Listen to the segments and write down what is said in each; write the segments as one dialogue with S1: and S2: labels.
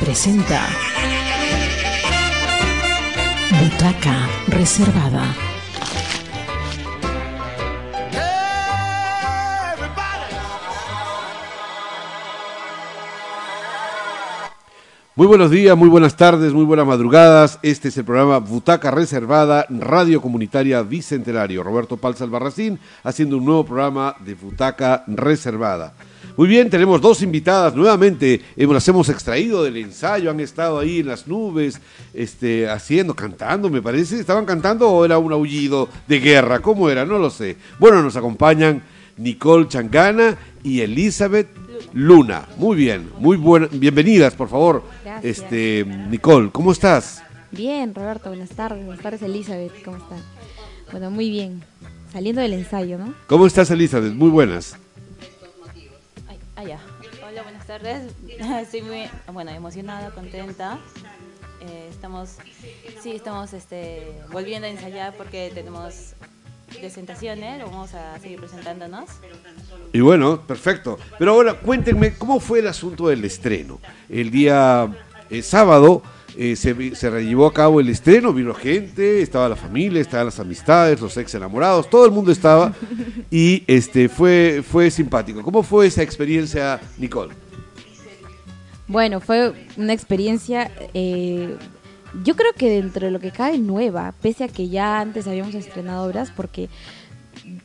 S1: Presenta Butaca Reservada.
S2: Muy buenos días, muy buenas tardes, muy buenas madrugadas. Este es el programa Butaca Reservada, Radio Comunitaria Bicentenario. Roberto Palza Albarracín haciendo un nuevo programa de Butaca Reservada. Muy bien, tenemos dos invitadas nuevamente, hemos, las hemos extraído del ensayo, han estado ahí en las nubes, este, haciendo, cantando, me parece. ¿Estaban cantando o era un aullido de guerra? ¿Cómo era? No lo sé. Bueno, nos acompañan Nicole Changana y Elizabeth Luna. Muy bien, muy buenas, bienvenidas, por favor.
S3: Gracias.
S2: Este, Nicole, ¿cómo estás?
S3: Bien, Roberto, buenas tardes. Buenas tardes, Elizabeth, ¿cómo están? Bueno, muy bien. Saliendo del ensayo, ¿no?
S2: ¿Cómo estás, Elizabeth? Muy buenas.
S4: Ah, ya. Hola, buenas tardes. Estoy muy, bueno, emocionada, contenta. Eh, estamos, sí, estamos este, volviendo a ensayar porque tenemos presentaciones. Vamos a seguir presentándonos.
S2: Y bueno, perfecto. Pero ahora cuéntenme, ¿cómo fue el asunto del estreno? El día eh, sábado eh, se, se llevó a cabo el estreno, vino gente, estaba la familia, estaban las amistades, los ex enamorados, todo el mundo estaba y este fue, fue simpático. ¿Cómo fue esa experiencia, Nicole?
S3: Bueno, fue una experiencia, eh, yo creo que dentro de lo que cabe nueva, pese a que ya antes habíamos estrenado obras, porque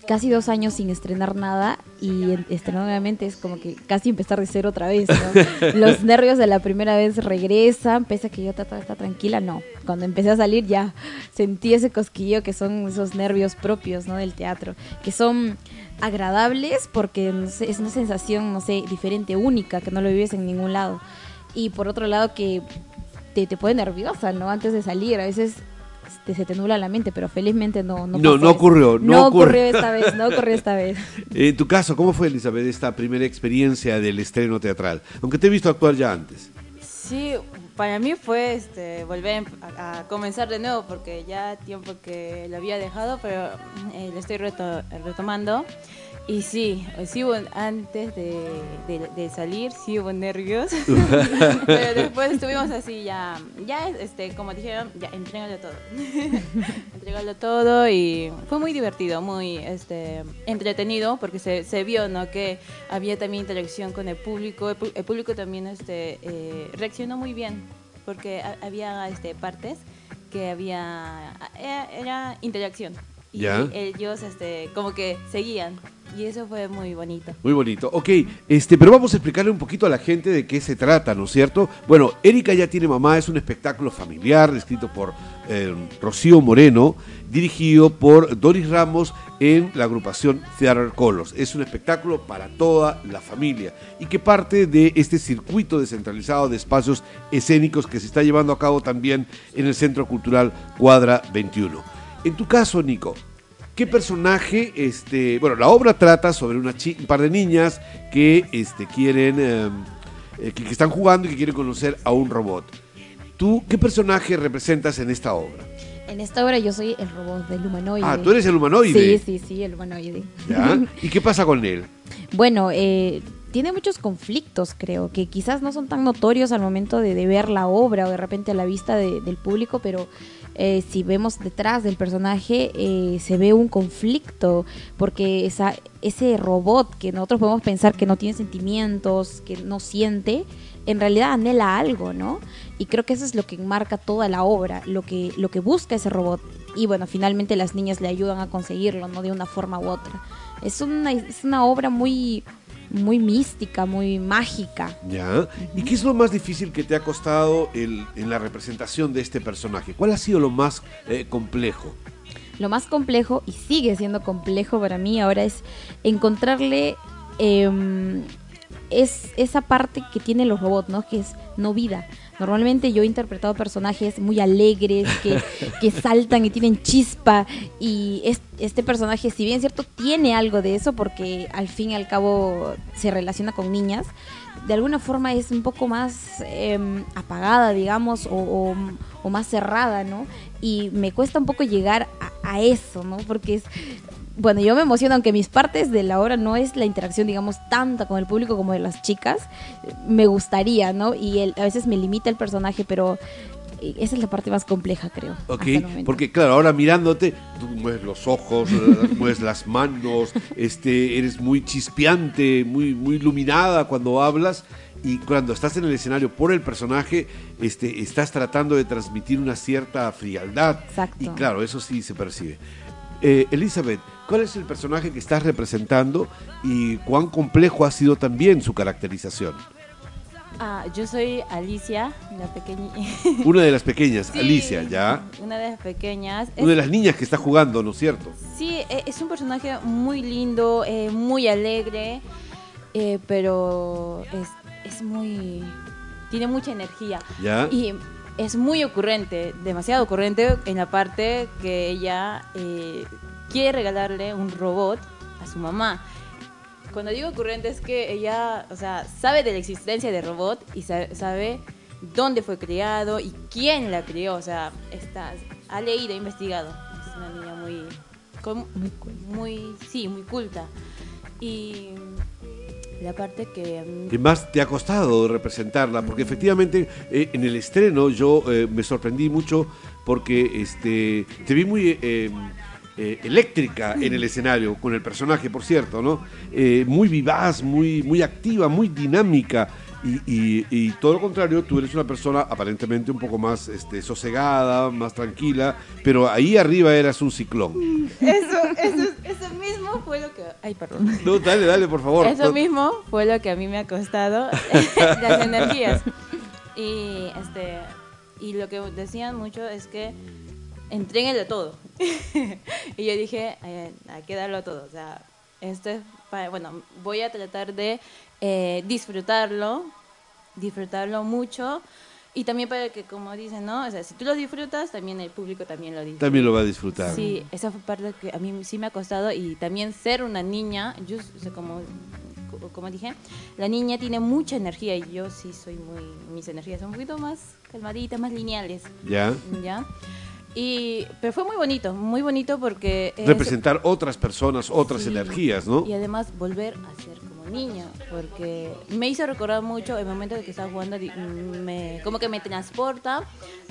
S3: casi dos años sin estrenar nada y en- estrenar nuevamente es como que casi empezar de cero otra vez. ¿no? Los nervios de la primera vez regresan, pese a que yo trataba de estar tranquila, no. Cuando empecé a salir ya sentí ese cosquillo que son esos nervios propios ¿no? del teatro, que son agradables porque no sé, es una sensación, no sé, diferente, única, que no lo vives en ningún lado. Y por otro lado que te, te pone nerviosa, ¿no? Antes de salir, a veces te, se te nubla la mente, pero felizmente no
S2: No,
S3: no
S2: no ocurrió, no
S3: No,
S2: ocurrió.
S3: ocurrió esta vez, no ocurrió esta vez.
S2: En tu caso, ¿cómo fue, Elizabeth, esta primera experiencia del estreno teatral? Aunque te he visto actuar ya antes.
S4: Sí, para mí fue este, volver a, a comenzar de nuevo porque ya tiempo que lo había dejado, pero eh, lo estoy reto- retomando. Y sí, sí hubo, antes de, de- de salir, sí hubo nervios. pero después estuvimos así ya, ya este, como dijeron, ya entrégalo todo. entrégalo todo y fue muy divertido, muy este, entretenido porque se, se vio ¿no? que había también interacción con el público. El, el público también este, eh, reaccionó muy bien porque ha- había este, partes que había era, era interacción y
S2: Ya.
S4: ellos este, como que seguían y eso fue muy bonito.
S2: Muy bonito. Ok, este, pero vamos a explicarle un poquito a la gente de qué se trata, ¿no es cierto? Bueno, Erika ya tiene mamá, es un espectáculo familiar escrito por eh, Rocío Moreno, dirigido por Doris Ramos en la agrupación Theater Colors. Es un espectáculo para toda la familia y que parte de este circuito descentralizado de espacios escénicos que se está llevando a cabo también en el Centro Cultural Cuadra 21. En tu caso, Nico, ¿Qué personaje, este, bueno, la obra trata sobre una un par de niñas que este, quieren, eh, eh, que, que están jugando y que quieren conocer a un robot. ¿Tú qué personaje representas en esta obra?
S3: En esta obra yo soy el robot del humanoide.
S2: Ah, tú eres el humanoide.
S3: Sí, sí, sí, el humanoide.
S2: ¿Ya? ¿Y qué pasa con él?
S3: Bueno, eh, tiene muchos conflictos, creo, que quizás no son tan notorios al momento de, de ver la obra o de repente a la vista de- del público, pero eh, si vemos detrás del personaje eh, se ve un conflicto, porque esa, ese robot que nosotros podemos pensar que no tiene sentimientos, que no siente, en realidad anhela algo, ¿no? Y creo que eso es lo que enmarca toda la obra, lo que, lo que busca ese robot. Y bueno, finalmente las niñas le ayudan a conseguirlo, ¿no? De una forma u otra. Es una, es una obra muy, muy mística, muy mágica.
S2: ¿Ya? ¿Y qué es lo más difícil que te ha costado el- en la representación de este personaje? ¿Cuál ha sido lo más eh, complejo?
S3: Lo más complejo, y sigue siendo complejo para mí ahora, es encontrarle em, es esa parte que tienen los robots, ¿no? Que es no vida. Normalmente yo he interpretado personajes muy alegres, que, que saltan y tienen chispa. Y es- este personaje, si bien cierto, tiene algo de eso, porque al fin y al cabo se relaciona con niñas, de alguna forma es un poco más em, apagada, digamos, o, más cerrada, ¿no? Y me cuesta un poco llegar a eso, ¿no? Porque es bueno, yo me emociono, aunque mis partes de la obra no es la interacción, digamos, tanta con el público como de las chicas, me gustaría, ¿no? Y el- a veces me limita el personaje, pero eh, esa es la parte más compleja, creo.
S2: Ok, porque claro, ahora mirándote, tú mueves los ojos, eh, mueves las manos, este, eres muy chispeante, muy, muy iluminada cuando hablas y cuando estás en el escenario por el personaje, este, estás tratando de transmitir una cierta frialdad.
S3: Exacto.
S2: Y claro, eso sí se percibe. Eh, Elizabeth, ¿cuál es el personaje que estás representando y cuán complejo ha sido también su caracterización?
S4: Ah, yo soy Alicia, la pequeña.
S2: Una de las pequeñas,
S4: Sí,
S2: Alicia, ¿ya?
S4: Una de las pequeñas.
S2: Una de las niñas que está jugando, ¿no es cierto?
S4: Sí, e- es un personaje muy lindo, eh, muy alegre, eh, pero es, es muy... tiene mucha energía.
S2: ¿Ya?
S4: Y es muy ocurrente, demasiado ocurrente en la parte que ella eh, quiere regalarle un robot a su mamá. Cuando digo ocurrente es que ella, o sea, sabe de la existencia del robot y sa- sabe dónde fue criado y quién la crió, o sea, está, ha leído, ha investigado. Es una niña muy,
S3: Muy
S4: sí, muy culta. Y la parte que mm,
S2: ¿Qué más te ha costado representarla? Porque efectivamente eh, en el estreno yo eh, me sorprendí mucho porque este, te vi muy eh, eh, eléctrica en el escenario, con el personaje, por cierto, ¿no? Eh, muy vivaz, muy, muy activa, muy dinámica. Y, y- y todo lo contrario, tú eres una persona aparentemente un poco más este, sosegada, más tranquila, pero ahí arriba eras un ciclón.
S4: Eso, eso, eso mismo fue lo que... Ay, perdón.
S2: No, dale, dale, por favor.
S4: Eso mismo fue lo que a mí me ha costado las energías. Y este y lo que decían mucho es que entréguenle todo. y yo dije, eh, hay que darlo todo. O sea, esto es para- bueno, voy a tratar de eh, disfrutarlo, disfrutarlo mucho. Y también para que, como dicen, ¿no? O sea, si tú lo disfrutas, también el público también lo disfruta.
S2: También lo va a disfrutar.
S4: Sí, esa fue parte que a mí sí me ha costado y también ser una niña, yo o sea, como como dije, la niña tiene mucha energía y yo sí soy muy mis energías son un poquito más calmaditas, más lineales,
S2: ¿Ya?
S4: ¿ya? Y pero fue muy bonito, muy bonito porque es-
S2: Representar otras personas, otras
S4: Sí.
S2: energías, ¿no?
S4: Y además volver a ser como niña, porque me hizo recordar mucho el momento en que estaba jugando, me, como que me transporta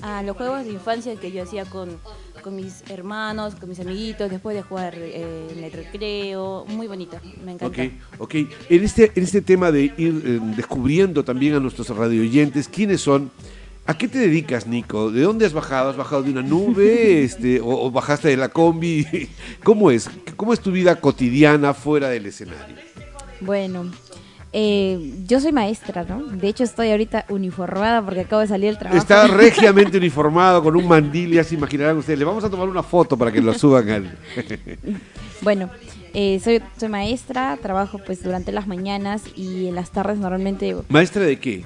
S4: a los juegos de infancia que yo hacía con, con mis hermanos, con mis amiguitos, después de jugar eh, en el recreo, muy bonito, me encanta.
S2: Ok, ok. En este, en este tema de ir eh, descubriendo también a nuestros radioyentes quiénes son, ¿a qué te dedicas, Nico? ¿De dónde has bajado? ¿Has bajado de una nube este, o, o bajaste de la combi? ¿Cómo es? ¿Cómo es tu vida cotidiana fuera del escenario?
S3: Bueno, eh, yo soy maestra, ¿no? De hecho, estoy ahorita uniformada porque acabo de salir del trabajo.
S2: Está regiamente uniformado con un mandil, ya se imaginarán ustedes. Le vamos a tomar una foto para que lo suban al...
S3: Bueno, eh, soy, soy maestra, trabajo pues durante las mañanas y en las tardes normalmente
S2: ¿Maestra de qué?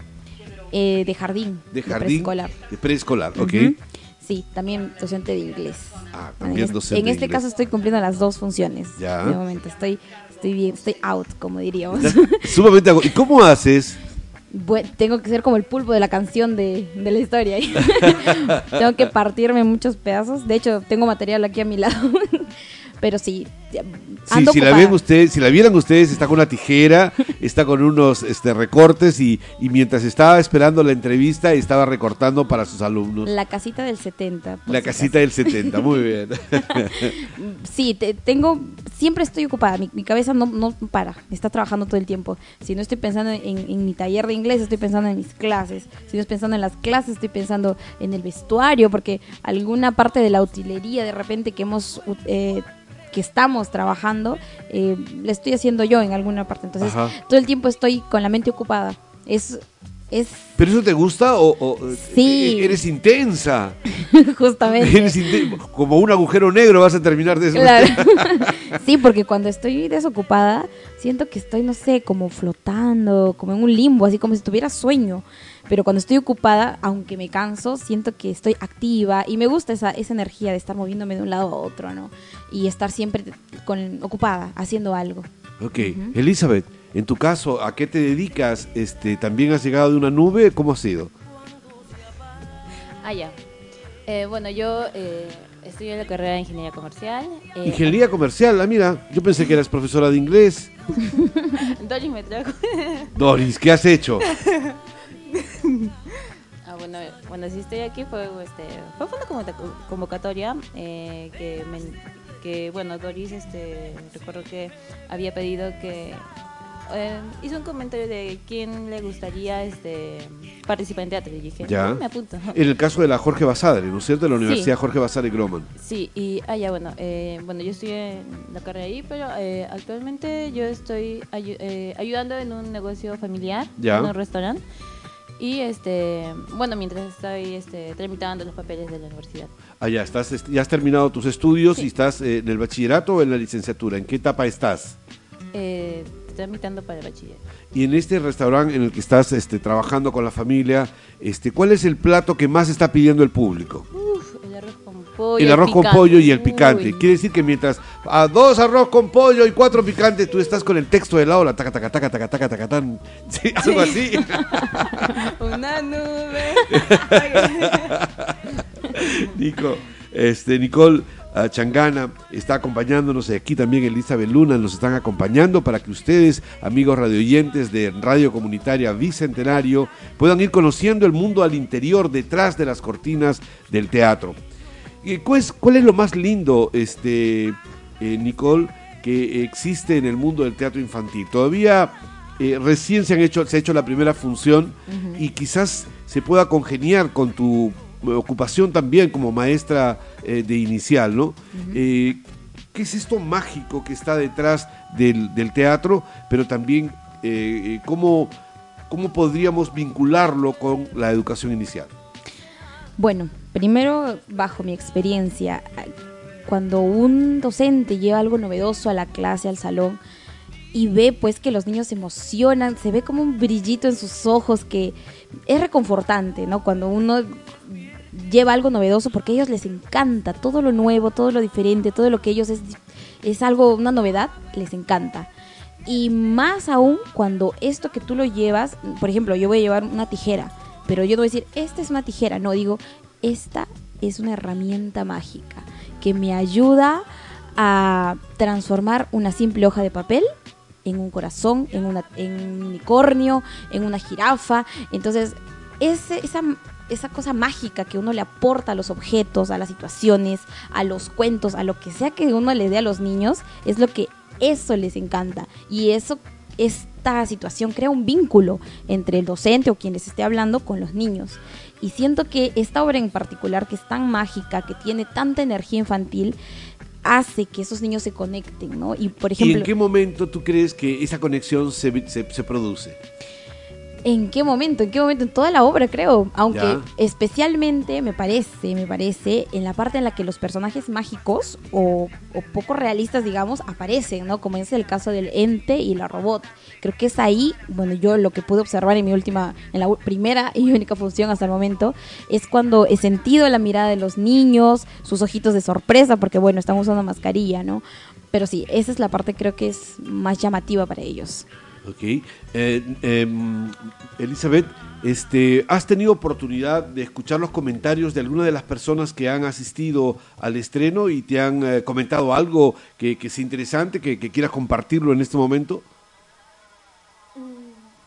S3: Eh, de jardín.
S2: ¿De jardín?
S3: preescolar.
S2: De preescolar, ok.
S3: Sí, también docente de inglés.
S2: Ah, también
S3: en,
S2: docente
S3: en
S2: de
S3: este
S2: inglés.
S3: caso estoy cumpliendo las dos funciones.
S2: Ya.
S3: De momento estoy, estoy bien, estoy out, como diríamos.
S2: Sumamente... ¿Y cómo haces?
S3: Tengo que ser como el pulpo de la canción de, de la historia. tengo que partirme en muchos pedazos. De hecho, tengo material aquí a mi lado. Pero sí,
S2: si la ven ustedes, si la vieran ustedes, está con una tijera, está con unos este, recortes y, y mientras estaba esperando la entrevista estaba recortando para sus alumnos. La,
S3: La casita del 70. por si
S2: casita del 70, muy bien.
S3: Sí, te- tengo, siempre estoy ocupada, mi, mi cabeza no, no para, está trabajando todo el tiempo. Si no estoy pensando en, en mi taller de inglés, estoy pensando en mis clases. Si no estoy pensando en las clases, estoy pensando en el vestuario, porque alguna parte de la utilería de repente que hemos... eh, que estamos trabajando, eh, la estoy haciendo yo en alguna parte. Entonces,
S2: Ajá.
S3: todo el tiempo estoy con la mente ocupada. Es, es
S2: ¿Pero eso te gusta o, o-
S3: Sí.
S2: e- eres intensa?
S3: justamente...
S2: Eres inte- como un agujero negro vas a terminar de eso.
S3: Claro. sí, porque cuando estoy desocupada, siento que estoy, no sé, como flotando, como en un limbo, así como si tuviera sueño. Pero cuando estoy ocupada, aunque me canso, siento que estoy activa y me gusta esa, esa energía de estar moviéndome de un lado a otro, ¿no? Y estar siempre con, ocupada, haciendo algo.
S2: Ok, Elizabeth, en tu caso, ¿a qué te dedicas? Este, ¿También has llegado de una nube? ¿Cómo ha sido?
S4: Ah, ya. Eh, bueno, yo eh, Estudio la carrera de Ingeniería Comercial. eh,
S2: Ingeniería comercial, ah, mira, yo pensé que eras profesora de inglés.
S4: Doris me trajo.
S2: Doris, ¿qué has hecho?
S4: Ah, bueno, bueno, si estoy aquí fue, este, fue una convoca- convocatoria eh, que, me- que, bueno, Doris, este, recuerdo que había pedido que eh, hizo un comentario de quién le gustaría este, participar en teatro y dije,
S2: Ya.
S4: "Ah, me apunto.
S2: En el caso de la Jorge Basadre, ¿no es cierto? De la
S4: Sí.
S2: Universidad Jorge Basadre Groman.
S4: Sí, y ah, ya, bueno, eh, bueno, yo estoy en la carrera ahí, pero eh, actualmente yo estoy ayu- eh, ayudando en un negocio familiar,
S2: Ya.
S4: en un restaurante. Y este, bueno, mientras estoy este, tramitando los papeles de la universidad.
S2: Ah, ya, estás, est- ya has terminado tus estudios
S4: Sí.
S2: y estás eh, en el bachillerato o en la licenciatura. ¿En qué etapa estás?
S4: Eh, tramitando para el bachiller.
S2: Y en este restaurante en el que estás este, trabajando con la familia, este, ¿cuál es el plato que más está pidiendo el público?
S4: El arroz con pollo.
S2: el arroz con
S4: picante.
S2: pollo y el picante.
S4: Uy.
S2: Quiere decir que mientras a dos arroz con pollo y cuatro picantes, tú estás con el texto de la ola, taca, taca, taca, taca, taca, taca, tan. Sí, algo así.
S4: Una nube.
S2: Nico, este, Nicole ah, Changana está acompañándonos y aquí también Elizabeth Luna nos están acompañando para que ustedes, amigos radioyentes de Radio Comunitaria Bicentenario, puedan ir conociendo el mundo al interior, detrás de las cortinas del teatro. ¿Y cuál, es, cuál es lo más lindo, este, eh, Nicole, que existe en el mundo del teatro infantil? Todavía eh, recién se, han hecho, se ha hecho la primera función y quizás se pueda congeniar con tu eh, ocupación también como maestra eh, de inicial, ¿no? Eh, ¿Qué es esto mágico que está detrás del, del teatro? Pero también, eh, eh, ¿cómo, ¿cómo podríamos vincularlo con la educación inicial?
S3: Bueno, primero, bajo mi experiencia, cuando un docente lleva algo novedoso a la clase, al salón, y ve pues que los niños se emocionan, se ve como un brillito en sus ojos que es reconfortante, ¿no? Cuando uno lleva algo novedoso porque a ellos les encanta todo lo nuevo, todo lo diferente, todo lo que ellos es, es algo, una novedad, les encanta. Y más aún cuando esto que tú lo llevas, por ejemplo, yo voy a llevar una tijera, pero yo no voy a decir, esta es una tijera, no, digo, esta es una herramienta mágica que me ayuda a transformar una simple hoja de papel en un corazón, en, una, un unicornio, en una jirafa. Entonces, ese, esa, esa cosa mágica que uno le aporta a los objetos, a las situaciones, a los cuentos, a lo que sea que uno le dé a los niños, es lo que eso les encanta. Y eso, esta situación crea un vínculo entre el docente o quien les esté hablando con los niños. Y siento que esta obra en particular, que es tan mágica, que tiene tanta energía infantil, hace que esos niños se conecten, ¿no? Y por
S2: ¿Y
S3: ejemplo,
S2: en qué momento tú crees que esa conexión se, se- se produce?
S3: ¿En qué momento? ¿En qué momento? En toda la obra, creo. Aunque
S2: Ya.
S3: especialmente me parece, me parece, en la parte en la que los personajes mágicos o, o poco realistas, digamos, aparecen, ¿no? Como es el caso del ente y la robot. Creo que es ahí, bueno, yo lo que pude observar en mi última, en la primera y única función hasta el momento, es cuando he sentido la mirada de los niños, sus ojitos de sorpresa, porque bueno, están usando mascarilla, ¿no? Pero sí, esa es la parte creo que es más llamativa para ellos.
S2: Ok. Eh, em, Elizabeth, este, ¿has tenido oportunidad de escuchar los comentarios de alguna de las personas que han asistido al estreno y te han eh, comentado algo que, que sea interesante, que, que quieras compartirlo en este momento?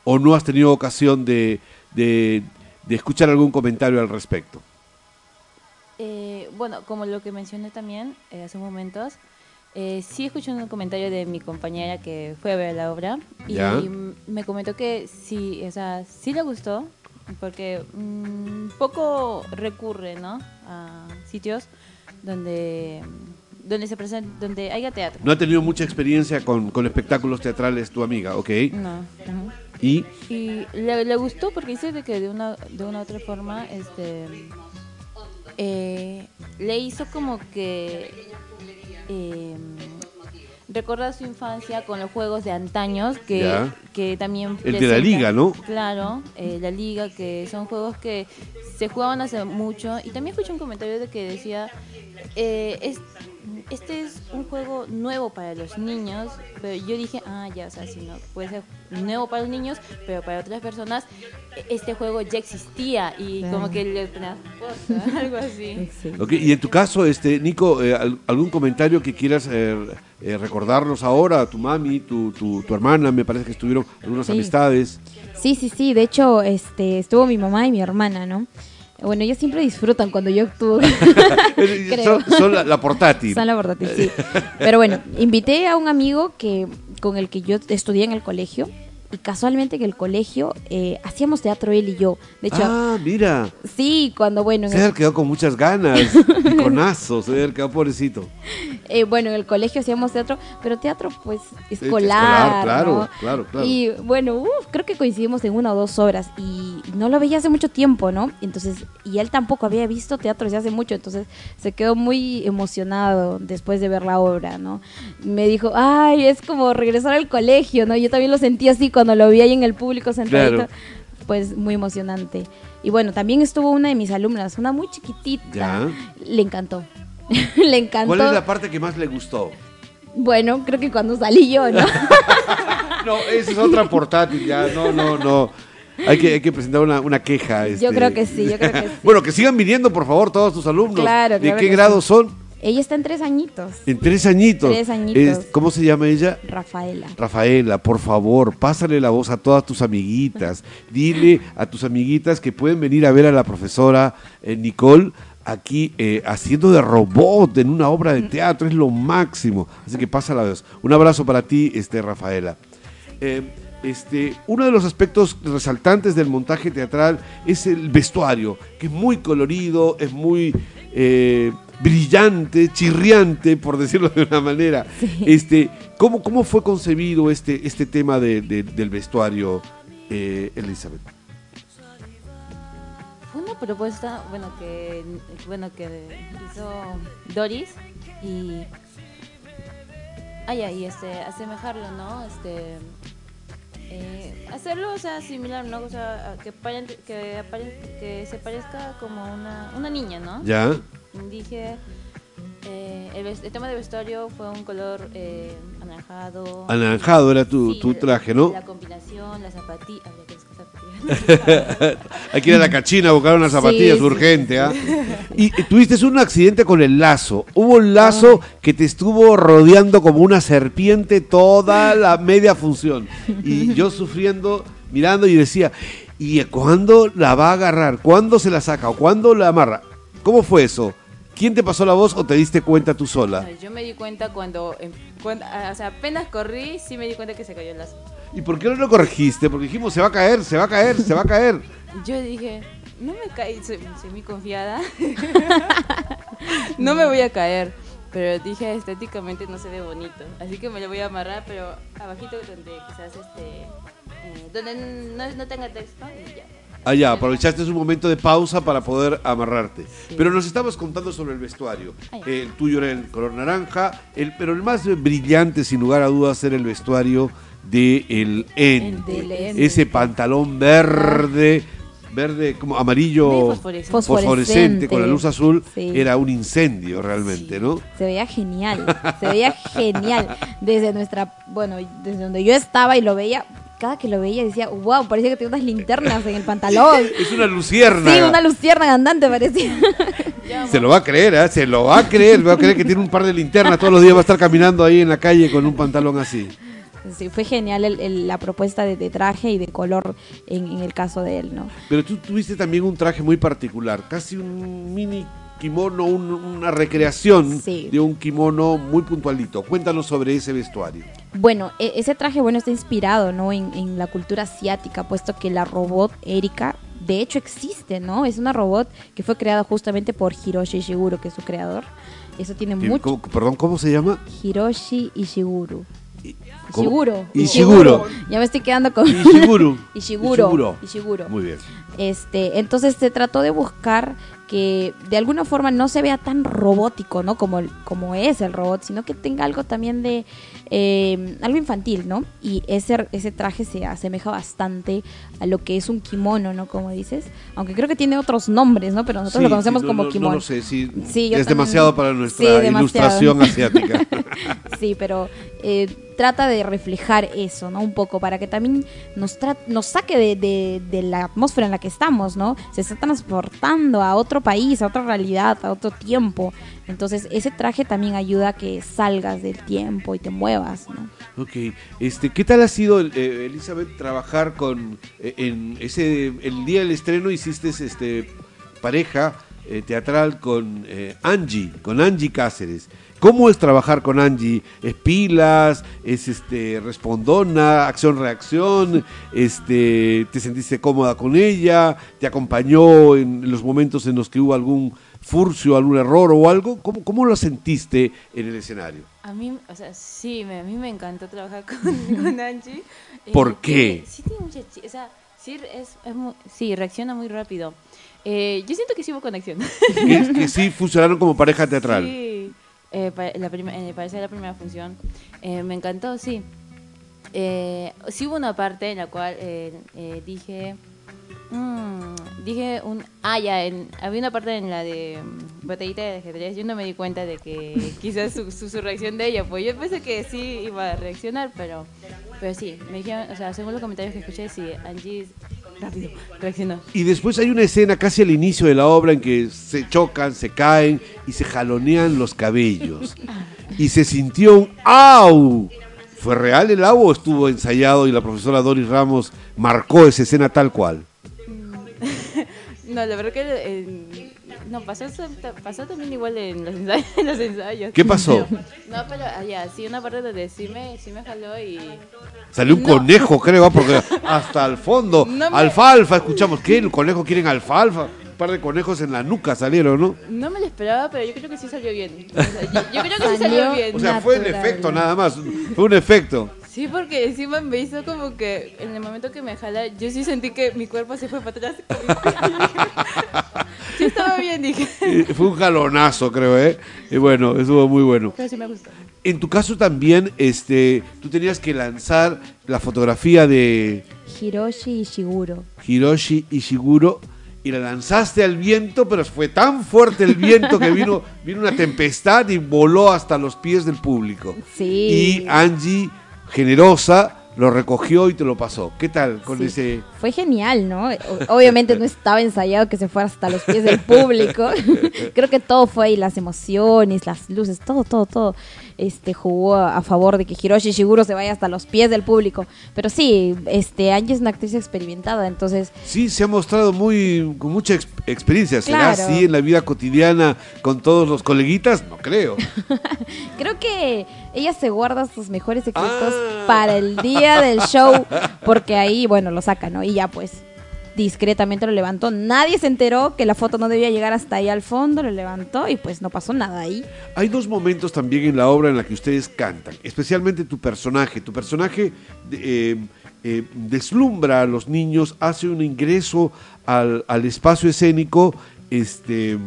S2: ¿O no has tenido ocasión de, de- de escuchar algún comentario al respecto?
S4: Eh, bueno, como lo que mencioné también eh, hace momentos, eh, sí escuché un comentario de mi compañera que fue a ver la obra y
S2: Ya.
S4: me comentó que sí, o sea, sí le gustó porque mm, poco recurre, ¿no? A sitios donde donde se presenta, donde haya teatro.
S2: No ha tenido mucha experiencia con, con espectáculos teatrales tu amiga, ¿ok?
S4: No. ujú.
S2: Y
S4: Y le, le gustó porque dice de que de una, de una otra forma, este, eh, le hizo como que eh, recordar su infancia con los juegos de antaños que,
S2: Ya.
S4: que también
S2: El de la liga, ¿no?
S4: Claro, eh, la liga, que son juegos que se jugaban hace mucho. Y también escuché un comentario de que decía, eh, es, este es un juego nuevo para los niños, pero yo dije, ah, ya, o sea, si no, puede ser nuevo para los niños, pero para otras personas este juego ya existía y
S3: Claro.
S4: como que le posta, algo así.
S2: Y en tu caso, este, Nico, eh, al- ¿algún comentario que quieras eh, eh, recordarnos ahora? Tu mami, tu, tu, tu hermana, me parece que estuvieron algunas
S3: Sí.
S2: amistades.
S3: Sí, sí, sí. De hecho, este, estuvo mi mamá y mi hermana, ¿no? Bueno, ellos siempre disfrutan cuando yo actúo. Creo.
S2: son son la, la portátil.
S3: Son la portátil, sí. Pero bueno, invité a un amigo que con el que yo estudié en el colegio y casualmente en el colegio eh, hacíamos teatro él y yo. De hecho,
S2: ah, mira.
S3: sí, cuando bueno, en
S2: Se
S3: el-
S2: quedado con muchas ganas y con azos, se quedado pobrecito.
S3: Eh, bueno, en el colegio hacíamos teatro, pero teatro pues escolar.
S2: escolar, claro,
S3: ¿no?
S2: claro, claro.
S3: Y bueno, uf, creo que coincidimos en una o dos obras y no lo veía hace mucho tiempo, ¿no? Entonces, y él tampoco había visto teatro desde hace mucho, entonces se quedó muy emocionado después de ver la obra, ¿no? Me dijo, ay, es como regresar al colegio, ¿no? Yo también lo sentí así cuando lo vi ahí en el público sentadito.
S2: Claro.
S3: Pues muy emocionante. Y bueno, también estuvo una de mis alumnas, una muy chiquitita.
S2: Ya.
S3: Le encantó. Le encantó.
S2: ¿Cuál es la parte que más le gustó?
S3: Bueno, creo que cuando salí yo, ¿no?
S2: No, esa es otra portátil, ya, no, no, no. Hay que, hay que presentar una, una queja.
S3: Yo
S2: este.
S3: creo que sí, yo creo que sí.
S2: bueno, que sigan viniendo, por favor, todos tus alumnos.
S3: Claro,
S2: ¿De
S3: claro
S2: qué grado
S3: sí.
S2: son?
S3: Ella está en tres añitos.
S2: En tres añitos.
S3: Tres añitos.
S2: Es- ¿Cómo se llama ella?
S3: Rafaela.
S2: Rafaela, por favor, pásale la voz a todas tus amiguitas. Dile a tus amiguitas que pueden venir a ver a la profesora eh, Nicole aquí eh, haciendo de robot en una obra de teatro. Es lo máximo. Así que pasa la voz. Un abrazo para ti, este, Rafaela. Eh, este, uno de los aspectos resaltantes del montaje teatral es el vestuario, que es muy colorido, es muy eh, brillante, chirriante, por decirlo de una manera. Este, ¿cómo, ¿Cómo fue concebido este, este tema de- de- del vestuario, eh, Elizabeth?
S4: Fue una propuesta, bueno, que bueno que hizo Doris y ah ya, y este asemejarlo, ¿no? Este eh, hacerlo, o sea, similar, ¿no? O sea, que que, apare- que se parezca como una, una niña, ¿no?
S2: ¿Ya?
S4: Dije eh, el, el tema de vestuario fue un color eh, anaranjado.
S2: Anaranjado era tu,
S4: Sí,
S2: tu traje, ¿no?
S4: La combinación, las zapatillas.
S2: Hay que ir a la cachina a buscar unas
S3: Sí,
S2: zapatillas
S3: sí,
S2: urgente, ¿ah? Y tuviste un accidente con el lazo. Hubo un lazo que te estuvo rodeando como una serpiente toda la media función. Y yo sufriendo, mirando y decía, ¿y cuándo la va a agarrar? ¿Cuándo se la saca? ¿O cuándo la amarra? ¿Cómo fue eso? ¿Quién te pasó la voz o te diste cuenta tú sola?
S4: No, Yo me di cuenta cuando, em, cuando- o sea, apenas corrí, sí me di cuenta que se cayó el lazo.
S2: ¿Y por qué no lo corregiste? Porque dijimos, se va a caer, se va a caer, se va a caer.
S4: Yo dije, no me caí, soy, soy muy confiada. no me voy a caer. Pero dije, estéticamente no se ve bonito. Así que me lo voy a amarrar, pero abajito donde quizás este... eh, donde no, no tenga texto y ya.
S2: Ah, ya, aprovechaste un momento de pausa para poder amarrarte. Pero nos estabas contando sobre el vestuario. Eh, el tuyo era el color naranja, el, pero el más brillante, sin lugar a dudas, era el vestuario de el ente.
S3: del.
S2: Ese pantalón verde, verde como amarillo
S4: fosforescente.
S2: fosforescente con la luz azul,
S3: Sí.
S2: era un incendio realmente, ¿no?
S3: Se veía genial, se veía genial. Desde nuestra, bueno, desde donde yo estaba y lo veía, cada que lo veía decía, wow, parecía que tenía unas linternas en el pantalón.
S2: Es una lucierna.
S3: Sí, una lucierna andante parecía.
S2: Se lo va a creer, ¿eh? se lo va a creer, va a creer que tiene un par de linternas todos los días, va a estar caminando ahí en la calle con un pantalón así.
S3: Sí, fue genial el- el- la propuesta de, de traje y de color en, en el caso de él, ¿no?
S2: Pero tú tuviste también un traje muy particular, casi un mini kimono, un- una recreación
S3: Sí.
S2: de un kimono muy puntualito. Cuéntanos sobre ese vestuario.
S3: Bueno, e- ese traje bueno está inspirado, ¿no? En, en la cultura asiática, puesto que la robot Erika, de hecho existe, ¿no? Es una robot que fue creada justamente por Hiroshi Ishiguro, que es su creador. Eso tiene
S2: ¿Qué-
S3: mucho.
S2: cómo- perdón, ¿cómo se llama?
S3: Hiroshi Ishiguro.
S2: ¿Cómo?
S3: Ishiguro.
S2: Ishiguro.
S3: Ya me estoy quedando con
S2: Ishiguro.
S3: Ishiguro.
S2: Ishiguro.
S3: Ishiguro.
S2: Muy bien.
S3: Este, entonces se trató de buscar que de alguna forma no se vea tan robótico, ¿no? Como, como es el robot, sino que tenga algo también de eh, algo infantil, ¿no? Y ese, ese traje se asemeja bastante a lo que es un kimono, ¿no? Como dices, aunque creo que tiene otros nombres, ¿no? Pero nosotros
S2: Sí,
S3: lo conocemos
S2: sí, no,
S3: como
S2: no,
S3: kimono.
S2: No lo sé, sí, es
S3: también-
S2: demasiado para nuestra ilustración asiática.
S3: Sí, pero eh, trata de reflejar eso, ¿no? Un poco, para que también nos, nos saque de, de- de la atmósfera en la que estamos, ¿no? Se está transportando a otro país, a otra realidad, a otro tiempo. Entonces, ese traje también ayuda a que salgas del tiempo y te muevas, ¿no?
S2: Ok, este, ¿qué tal ha sido, eh, Elizabeth, trabajar con, eh, en ese, el día del estreno hiciste este, pareja eh, teatral con eh, Angie, con Angie Cáceres. ¿Cómo es trabajar con Angie? ¿Es pilas? ¿Es este, respondona? ¿Acción-reacción? Este, ¿Te sentiste cómoda con ella? ¿Te acompañó en los momentos en los que hubo algún furcio, algún error o algo? ¿Cómo, cómo lo sentiste en el escenario?
S4: A mí, o sea, sí, me, a mí me encantó trabajar con, con Angie. Eh,
S2: ¿Por
S4: tiene-
S2: qué?
S4: Sí, tiene mucha o sea, sí, es, es mu- sí, reacciona muy rápido. Eh, yo siento que sí hubo conexión.
S2: que, que sí funcionaron como pareja teatral.
S4: Sí, eh, pa- la eh, parece la primera función. Eh, me encantó, sí. Eh, sí hubo una parte en la cual eh, eh, dije... mm, dije un... Ah, ya, en- había una parte en la de mm, botellita de ajedrez. Yo no me di cuenta de que quizás su, su, su reacción de ella, pues yo pensé que sí iba a reaccionar, pero, pero sí, me dijeron, o sea, según los comentarios que escuché, sí, Angie rápido reaccionó.
S2: Y después hay una escena casi al inicio de la obra en que se chocan, se caen y se jalonean los cabellos. Y se sintió un ¡au! ¿Fue real el au o estuvo ensayado y la profesora Doris Ramos marcó esa escena tal cual?
S4: No, la verdad que eh, no pasó, pasó también igual en los ensayos. En los ensayos.
S2: ¿Qué pasó?
S4: No, pero allá, sí, una parte donde sí me, sí me jaló y...
S2: Salió un
S4: No.
S2: conejo, creo, porque hasta el fondo.
S4: No me-
S2: Alfalfa, escuchamos que el conejo quieren alfalfa. Un par de conejos en la nuca salieron, ¿no?
S4: No me lo esperaba, pero yo creo que sí salió bien. O sea, yo, yo creo que sí salió bien.
S2: O sea, fue el efecto nada más. Fue un efecto.
S4: Sí, porque encima me hizo como que en el momento que me jala, yo sí sentí que mi cuerpo se fue para atrás. sí, estaba bien, dije.
S2: Fue un jalonazo, creo, ¿eh? Y bueno, estuvo muy bueno.
S4: Pero sí me gustó.
S2: En tu caso también, este, tú tenías que lanzar la fotografía de
S3: Hiroshi Ishiguro.
S2: Hiroshi Ishiguro y la lanzaste al viento, pero fue tan fuerte el viento que vino, vino una tempestad y voló hasta los pies del público.
S3: Sí.
S2: Y Angie, generosa, lo recogió y te lo pasó. ¿Qué tal con
S3: Sí.
S2: ese?
S3: Fue genial, ¿no? Obviamente no estaba ensayado que se fuera hasta los pies del público. Creo que todo fue ahí, las emociones, las luces, todo, todo, todo. Este jugó a favor de que Hiroshi Shiguro se vaya hasta los pies del público. Pero sí, este Angie es una actriz experimentada, entonces
S2: Sí, se ha mostrado muy con mucha ex- experiencia. ¿Será
S3: Claro.
S2: así en la vida cotidiana con todos los coleguitas? No creo.
S3: creo que ella se guarda sus mejores secretos
S2: Ah.
S3: para el día del show, porque ahí, bueno, lo saca, ¿no? Y ya pues discretamente lo levantó. Nadie se enteró que la foto no debía llegar hasta ahí al fondo, lo levantó y pues no pasó nada ahí.
S2: Hay dos momentos también en la obra en la que ustedes cantan, especialmente tu personaje. Tu personaje eh, eh, deslumbra a los niños, hace un ingreso al, al espacio escénico este,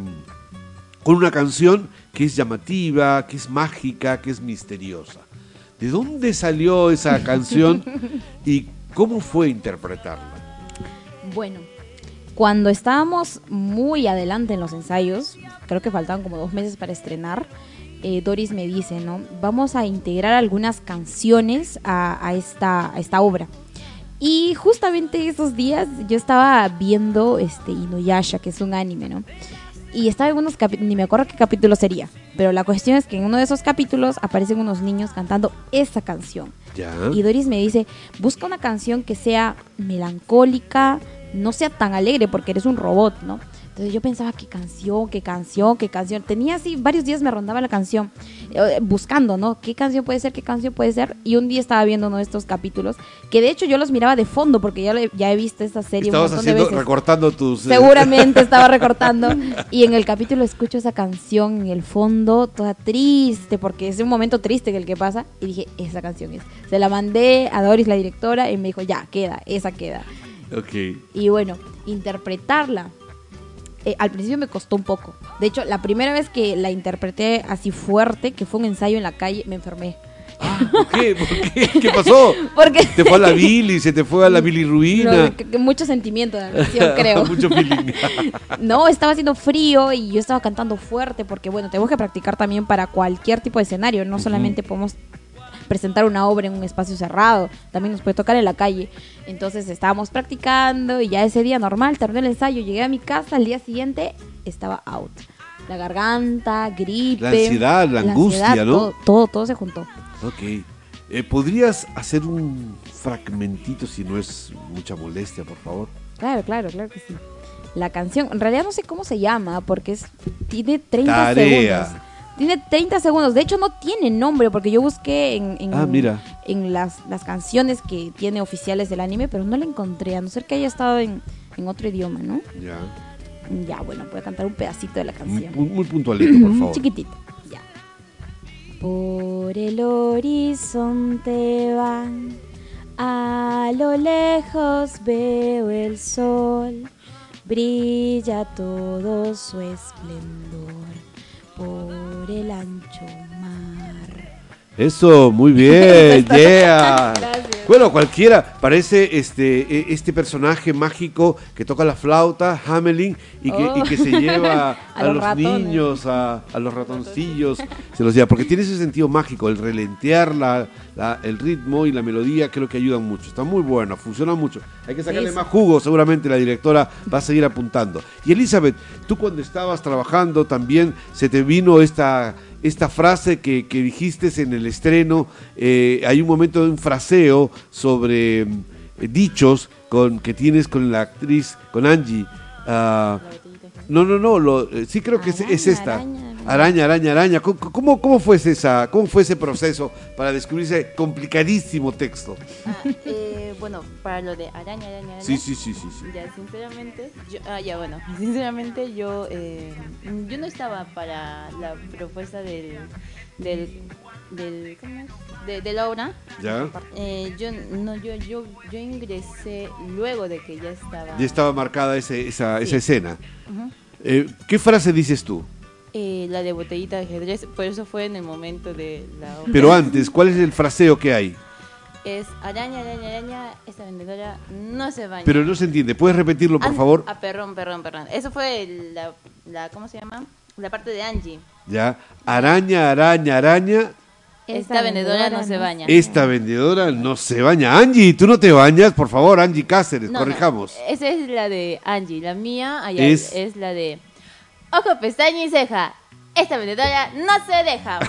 S2: con una canción que es llamativa, que es mágica, que es misteriosa. ¿De dónde salió esa canción y cómo fue interpretarla?
S3: Bueno, cuando estábamos muy adelante en los ensayos, creo que faltaban como dos meses para estrenar, eh, Doris me dice, ¿no? Vamos a integrar algunas canciones a, a esta, a esta obra. Y justamente esos días yo estaba viendo este Inuyasha, que es un anime, ¿no? Y estaba en unos capítulos, ni me acuerdo qué capítulo sería, pero la cuestión es que en uno de esos capítulos aparecen unos niños cantando esa canción.
S2: ¿Ya?
S3: Y Doris me dice, busca una canción que sea melancólica, no sea tan alegre porque eres un robot, ¿no? Entonces yo pensaba, ¿qué canción, qué canción, qué canción? Tenía así, varios días me rondaba la canción, eh, buscando, ¿no? ¿Qué canción puede ser, qué canción puede ser? Y un día estaba viendo uno de estos capítulos, que de hecho yo los miraba de fondo porque ya, le- ya he visto esta serie
S2: Estabas
S3: un montón de
S2: haciendo,
S3: veces.
S2: recortando tus... eh,
S3: Seguramente estaba recortando. Y en el capítulo escucho esa canción en el fondo, toda triste, porque es un momento triste el que pasa. Y dije, esa canción es. Se la mandé a Doris, la directora, y me dijo, ya, queda, esa queda.
S2: Ok.
S3: Y bueno, interpretarla eh, al principio me costó un poco. De hecho, la primera vez que la interpreté así fuerte, que fue un ensayo en la calle, me enfermé.
S2: ¿Por qué? ¿Por qué? ¿Qué pasó?
S3: Porque
S2: Te fue a la Billy, se te fue a la bilirruina.
S3: No, mucho sentimiento de la canción, creo.
S2: Mucho feeling.
S3: No, estaba haciendo frío y yo estaba cantando fuerte porque, bueno, tenemos que practicar también para cualquier tipo de escenario. No solamente podemos presentar una obra en un espacio cerrado, también nos puede tocar en la calle. Entonces estábamos practicando y ya ese día normal, terminó el ensayo, llegué a mi casa, al día siguiente estaba out. La garganta, gripe.
S2: La ansiedad, la angustia, ¿no?
S3: Todo, todo, todo se juntó.
S2: Ok. Eh, ¿Podrías hacer un fragmentito si no es mucha molestia, por favor?
S3: Claro, claro, claro que sí. La canción, en realidad no sé cómo se llama porque es tiene 30
S2: Tarea.
S3: segundos. Tiene 30 segundos. De hecho, no tiene nombre porque yo busqué en, en,
S2: Ah, mira.
S3: en las, las canciones que tiene oficiales del anime, pero no la encontré, a no ser que haya estado en, en otro idioma, ¿no?
S2: Ya.
S3: Ya, bueno, voy a cantar un pedacito de la canción.
S2: muy- muy puntualito, por favor.
S3: Chiquitito, ya. Por el horizonte van, a lo lejos veo el sol, brilla todo su esplendor por el ancho mar.
S2: Eso, muy bien, yeah. Bueno, cualquiera, parece este e- este personaje mágico que toca la flauta, Hamelin, y que, y que se lleva a,
S3: A los
S2: niños, a, a los ratoncillos, se los lleva, porque tiene ese sentido mágico, el relentear la, la- el ritmo y la melodía creo que ayudan mucho, está muy bueno, funciona mucho, hay que sacarle
S3: Sí, sí.
S2: más jugo, seguramente la directora va a seguir apuntando. Y Elizabeth, tú cuando estabas trabajando también se te vino esta esta frase que, que dijiste en el estreno, eh, hay un momento de un fraseo sobre eh, dichos con, que tienes con la actriz, con Angie. Ah, no, no, no, lo, eh, sí creo que es, es esta.
S3: Araña, araña.
S2: Araña. ¿Cómo, cómo, fue esa, ¿Cómo fue ese proceso para descubrir ese complicadísimo texto?
S4: Ah, eh, bueno, para lo de araña, araña, araña.
S2: Sí, sí, sí, sí. sí.
S4: Ya, sinceramente, yo, ah, ya, bueno, sinceramente yo, eh, yo no estaba para la propuesta del, del, del ¿cómo es? De, de la obra.
S2: ¿Ya?
S4: Eh, yo, no, yo, yo, yo ingresé luego de que ya estaba.
S2: Ya estaba marcada ese- esa,
S4: Sí.
S2: esa escena. Eh, ¿Qué frase dices tú?
S4: Eh, la de botellita de ajedrez, por eso fue en el momento de la obra.
S2: Pero antes, ¿cuál es el fraseo que hay?
S4: Es araña, araña, araña, esta vendedora no se baña.
S2: Pero no se entiende. ¿Puedes repetirlo, por favor?
S4: Ah, perdón, perdón, perdón. Eso fue la, la, ¿cómo se llama? La parte de Angie.
S2: Ya. Araña, araña, araña.
S4: Esta vendedora no se baña.
S2: Esta vendedora no se baña. Angie, ¿tú no te bañas? Por favor, Angie Cáceres,
S4: No, no,
S2: corrijamos.
S4: Esa es la de Angie. La mía allá
S2: Es-
S4: es... la de ojo, pestaña y ceja. Esta vendedora no se deja.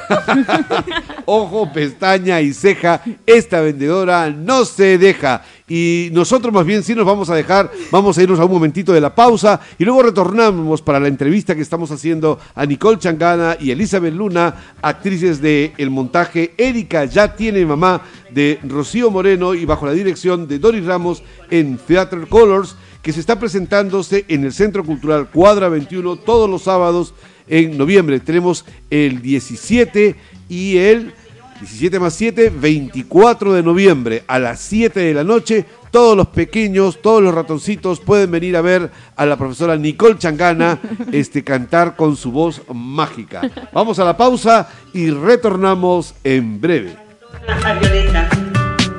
S2: Ojo, pestaña y ceja. Esta vendedora no se deja. Y nosotros más bien sí nos vamos a dejar. Vamos a irnos a un momentito de la pausa y luego retornamos para la entrevista que estamos haciendo a Nicole Changana y Elizabeth Luna, actrices de el montaje Erika ya tiene mamá de Rocío Moreno y bajo la dirección de Doris Ramos en Theater Colors que se está presentándose en el Centro Cultural Cuadra 21 todos los sábados en noviembre. Tenemos el 17 y el 17 más 7, 24 de noviembre a las 7 de la noche. Todos los pequeños, todos los ratoncitos pueden venir a ver a la profesora Nicole Changana este, cantar con su voz mágica. Vamos a la pausa y retornamos en breve.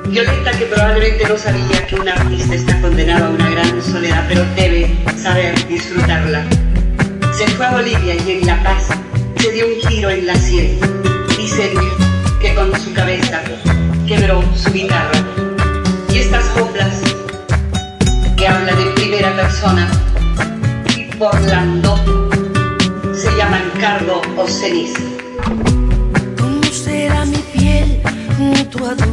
S5: Violeta. Que probablemente no sabía que un artista está condenado a una gran soledad, pero debe saber disfrutarla. Se fue a Bolivia y en La Paz se dio un giro en la sien. Dicen que con su cabeza quebró su guitarra. Y estas coplas que hablan en primera persona y Orlando se llaman cardo o ceniza.
S6: Junto a tu?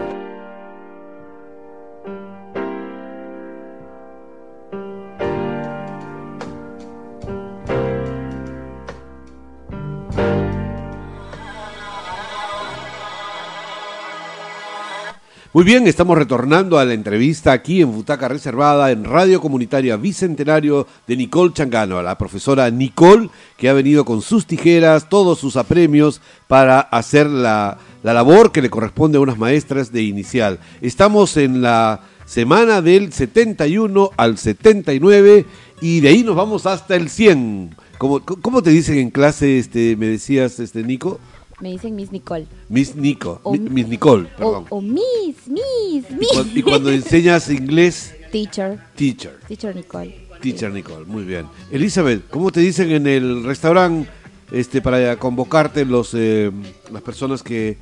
S2: Muy bien, estamos retornando a la entrevista aquí en Butaca Reservada, en Radio Comunitaria Bicentenario de Nicole Changano, a la profesora Nicole, que ha venido con sus tijeras, todos sus apremios para hacer la, la labor que le corresponde a unas maestras de inicial. Estamos en la semana del 71 al 79 y de ahí nos vamos hasta el 100. ¿Cómo, cómo te dicen en clase, este, me decías, este, Nico?
S3: Me dicen Miss Nicole.
S2: Miss Nico,
S3: O-
S2: Mi- Miss Nicole, perdón.
S3: o Miss, Miss,
S2: Y
S3: Miss.
S2: cuando, y cuando enseñas inglés,
S3: Teacher.
S2: teacher.
S3: Teacher Nicole.
S2: Teacher Nicole, muy bien. Elizabeth, ¿cómo te dicen en el restaurante este, para convocarte los, eh, las personas que...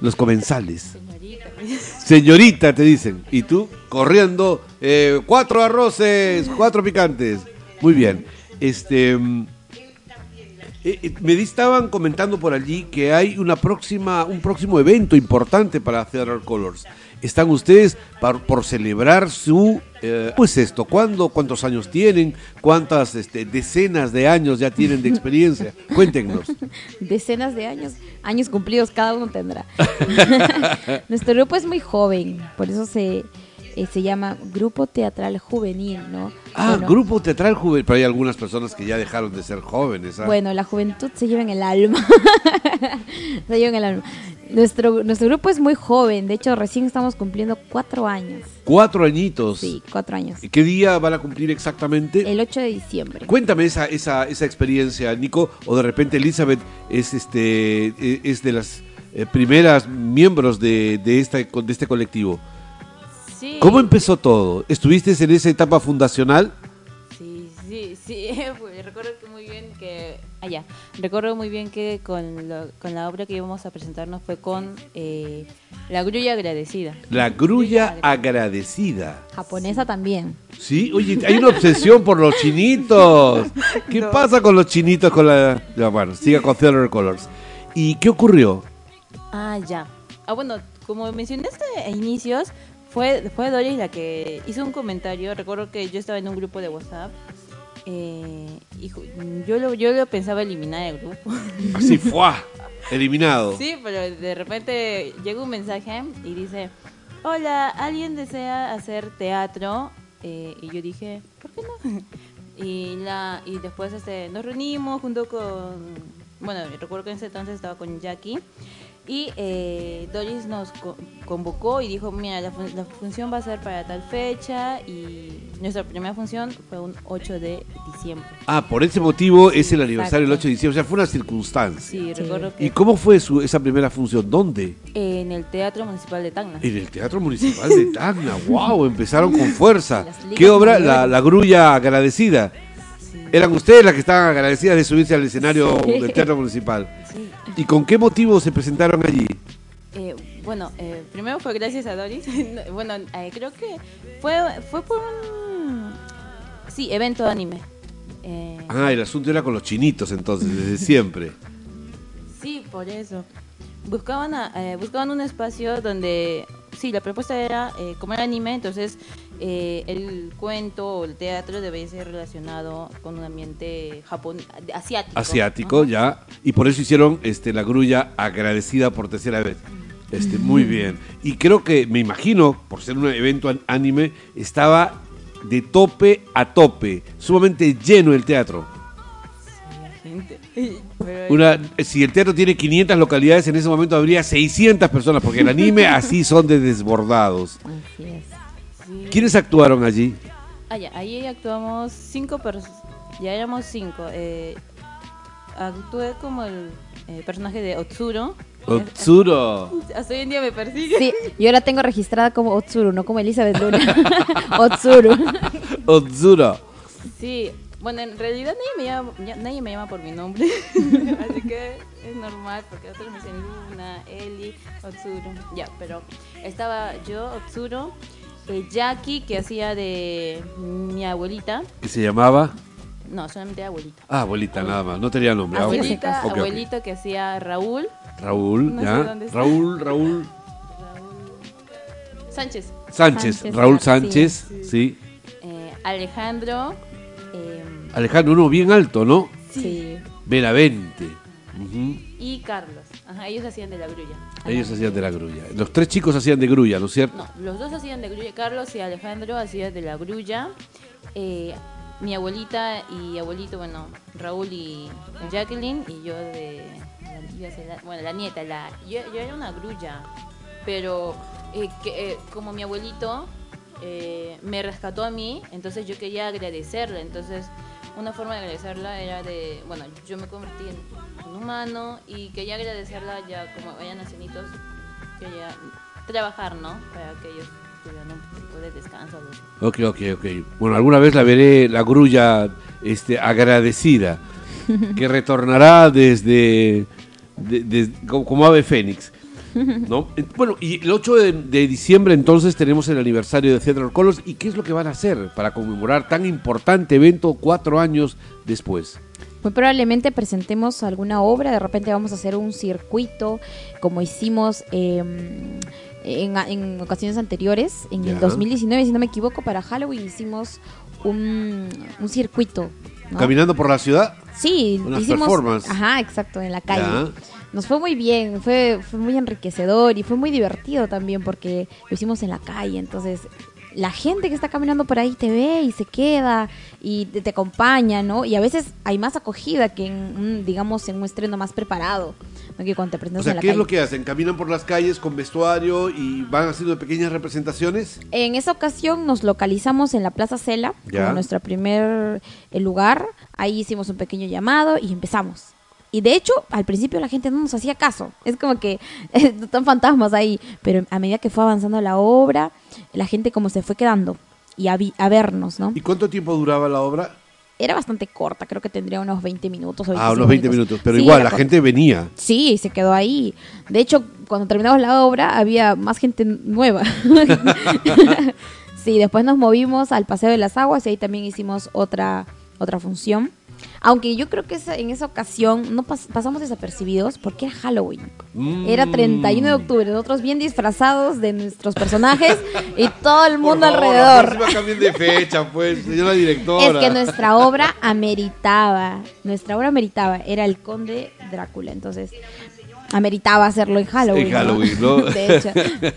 S3: Los comensales.
S2: Los comensales. Señorita, te dicen. Y tú, corriendo, eh, cuatro arroces, cuatro picantes. Muy bien. Este... eh, eh, me estaban comentando por allí que hay una próxima, un próximo evento importante para Theater Colors. ¿Están ustedes par- por celebrar su... eh, ¿Cómo es esto? ¿Cuándo, ¿Cuántos años tienen? ¿Cuántas este, decenas de años ya tienen de experiencia? Cuéntenos.
S3: Decenas de años, años cumplidos cada uno tendrá. Nuestro grupo es muy joven, por eso se, eh, se llama Grupo Teatral Juvenil, ¿no?
S2: Ah,
S3: Bueno,
S2: grupo teatral juvenil. Pero hay algunas personas que ya dejaron de ser jóvenes. ¿ah?
S3: Bueno, la juventud se lleva en el alma. se lleva en el alma. Nuestro, nuestro grupo es muy joven, de hecho recién estamos cumpliendo cuatro años.
S2: Cuatro añitos.
S3: Sí, cuatro años.
S2: ¿Qué día van a cumplir exactamente?
S3: El 8 de diciembre.
S2: Cuéntame esa, esa, esa experiencia, Nico, o de repente Elizabeth es este eh, es de las eh, primeras miembros de, de, esta, de este colectivo.
S4: Sí.
S2: ¿Cómo empezó todo? ¿Estuviste en esa etapa fundacional?
S4: Sí, sí, sí. pues, recuerdo que muy bien que. Allá. recuerdo muy bien que con, lo- con la obra que íbamos a presentarnos fue con eh, La Grulla Agradecida.
S2: La grulla agradecida.
S3: Japonesa también.
S2: Sí, oye, hay una obsesión por los chinitos. ¿Qué pasa con los chinitos con la... Ya, bueno, siga con Theater Colors. ¿Y qué ocurrió?
S4: Ah, ya. Ah, bueno, como mencionaste a inicios, fue, fue Doris la que hizo un comentario. Recuerdo que yo estaba en un grupo de WhatsApp. eh, y yo lo, yo lo pensaba eliminar el grupo.
S2: Así, ¡fuá! Eliminado.
S4: Sí, pero de repente llega un mensaje y dice, hola, ¿alguien desea hacer teatro? Eh, y yo dije, ¿por qué no? Y, la, y después este, nos reunimos junto con, bueno, recuerdo que en ese entonces estaba con Jackie. Y eh, Doris nos co- convocó y dijo, mira, la, fun- la función va a ser para tal fecha y nuestra primera función fue un 8 de diciembre.
S2: Ah, por ese motivo es el aniversario del
S4: Exacto.
S2: 8 de diciembre. O sea, fue una circunstancia.
S4: Sí, recuerdo que
S2: ¿Y cómo fue su, esa primera función? ¿Dónde?
S4: en el Teatro Municipal de Tacna.
S2: En el Teatro Municipal de Tacna. ¡Wow! Empezaron con fuerza. ¿Qué obra? La, grulla agradecida. Eran ustedes las que estaban agradecidas de subirse al escenario
S3: Sí.
S2: del Teatro Municipal.
S4: Sí.
S2: ¿Y con qué motivo se presentaron allí?
S4: Eh, bueno, eh, primero fue gracias a Doris. No, bueno, eh, creo que fue, fue por un sí, evento de anime. Eh,
S2: Ah, el asunto era con los chinitos entonces, desde siempre.
S4: sí, por eso. Buscaban, a- eh, buscaban un espacio donde, sí, la propuesta era eh, como era anime, entonces eh, el cuento o el teatro debía ser relacionado con un ambiente japon asiático.
S2: Asiático, ya. Y por eso hicieron este, la grulla agradecida por tercera vez. Este, muy bien. Y creo que, me imagino, por ser un evento an- anime, estaba de tope a tope, sumamente lleno el teatro. Una, si el teatro tiene 500 localidades, en ese momento habría 600 personas, porque el anime así son de desbordados.
S3: Así es.
S2: ¿Quiénes actuaron allí?
S4: Ah, ya, ahí actuamos cinco personas. Ya éramos cinco. Eh, actué como el eh, personaje de Otsuro.
S2: Otsuro.
S4: Hasta hoy en día me persigue.
S3: Sí, yo la tengo registrada como Otsuru, no como Elizabeth Luna. Otsuru.
S2: Otsuro.
S4: Sí, bueno, en realidad nadie me llama, ya- nadie me llama por mi nombre. Así que es normal porque otros me dicen Luna, Eli, Otsuro. Ya, pero estaba yo, Otsuro, eh, Jackie, que hacía de mi abuelita.
S2: ¿Qué se llamaba?
S4: No, solamente abuelita.
S2: Ah, abuelita, nada más. No tenía nombre. Ah.
S4: Abuelita,
S2: Ok, ok.
S4: abuelito que hacía Raúl.
S2: Raúl,
S4: No
S2: ¿ya?
S4: está.
S2: Raúl, Raúl
S4: Sánchez.
S2: Sánchez.
S3: Sánchez,
S2: Raúl. Sánchez, sí.
S4: eh, Alejandro. eh,
S2: Alejandro, uno bien alto, ¿no?
S3: Sí.
S2: Benavente.
S4: Y Carlos. Ajá, ellos hacían de la grulla.
S2: Ellos hacían de la grulla. Los tres chicos hacían de grulla, ¿no es cierto?
S4: No, los dos hacían de grulla. Carlos y Alejandro hacían de la grulla. Eh, mi abuelita y abuelito, bueno, Raúl y Jacqueline, y yo de. bueno, la nieta, la, yo, yo era una grulla, pero eh, que, eh, como mi abuelito eh, me rescató a mí, entonces yo quería agradecerle. Entonces, una forma de agradecerla era de. Bueno, yo me convertí en un humano y quería agradecerla ya como vayan nacienitos, quería trabajar, ¿no? Para que ellos tuvieran un tipo de descanso. así.
S2: Ok, ok, ok. Bueno, alguna vez la veré, la grulla este, agradecida, que retornará desde, de- de- como, como ave fénix. ¿No? Eh, Bueno, y el 8 de, de diciembre entonces tenemos el aniversario de Theater Colors. ¿Y qué es lo que van a hacer para conmemorar tan importante evento cuatro años después?
S3: Muy probablemente presentemos alguna obra, de repente vamos a hacer un circuito como hicimos eh, en, en ocasiones anteriores. En
S2: Ya.
S3: el 2019, si no me equivoco, para Halloween hicimos un, un circuito. ¿no?
S2: ¿Caminando por la ciudad?
S3: Sí,
S2: Unas
S3: hicimos.
S2: performance.
S3: Ajá, exacto, en la calle. Nos fue muy bien, fue, fue muy enriquecedor y fue muy divertido también porque lo hicimos en la calle. Entonces, la gente que está caminando por ahí te ve y se queda y te, te acompaña, ¿no? Y a veces hay más acogida que en, digamos, en un estreno más preparado, ¿no? Que cuando te
S2: O sea,
S3: en la
S2: ¿qué
S3: calle.
S2: es lo que hacen? ¿Caminan por las calles con vestuario y van haciendo pequeñas representaciones?
S3: En esa ocasión nos localizamos en la Plaza Cela, como nuestro primer eh, lugar. Ahí hicimos un pequeño llamado y empezamos. Y de hecho, al principio la gente no nos hacía caso. Es como que están fantasmas ahí. Pero a medida que fue avanzando la obra, la gente como se fue quedando y a, vi- a vernos, ¿no?
S2: ¿Y cuánto tiempo duraba la obra?
S3: Era bastante corta, creo que tendría unos 20 minutos o
S2: Ah,
S3: 25
S2: unos 20 minutos. Pero
S3: Sí,
S2: igual, la
S3: corta.
S2: gente venía.
S3: Sí, se quedó ahí. De hecho, cuando terminamos la obra había más gente nueva. sí, después nos movimos al Paseo de las Aguas y ahí también hicimos otra, otra función. Aunque yo creo que en esa ocasión no pas- pasamos desapercibidos porque era Halloween. Era
S2: Mm.
S3: 31 de octubre, nosotros bien disfrazados de nuestros personajes y todo el
S2: Por
S3: mundo
S2: favor,
S3: alrededor.
S2: próxima cambien de fecha, pues, señora directora.
S3: Es que nuestra obra ameritaba, nuestra obra ameritaba, era el conde Drácula, entonces ameritaba hacerlo en Halloween.
S2: En Halloween, ¿no?
S3: De hecho,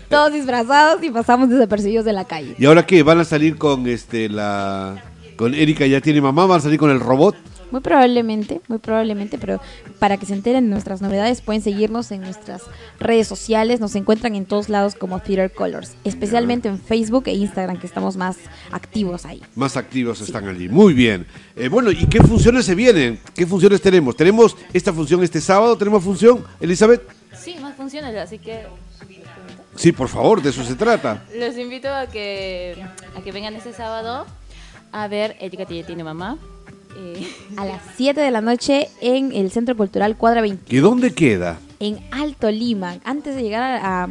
S3: todos disfrazados y pasamos desapercibidos de la calle.
S2: ¿Y ahora qué? ¿Van a salir con este la con Erika ya tiene mamá? ¿Van a salir con el robot?
S3: Muy probablemente, muy probablemente, pero para que se enteren de nuestras novedades pueden seguirnos en nuestras redes sociales, nos encuentran en todos lados como Theater Colors, especialmente en Facebook e Instagram que estamos más activos ahí.
S2: Más activos están allí. Muy bien. Eh, bueno, ¿y qué funciones se vienen? ¿Qué funciones tenemos? ¿Tenemos esta función este sábado? ¿Tenemos función, Elizabeth?
S4: Sí, más funciones, así que
S2: Sí, por favor, de eso se trata.
S4: los invito a que, a que vengan este sábado a ver Erika tiene mamá. Eh,
S3: A las 7 de la noche en el Centro Cultural Cuadra 20,
S2: ¿Y dónde queda?
S3: en Alto Lima, antes de llegar a,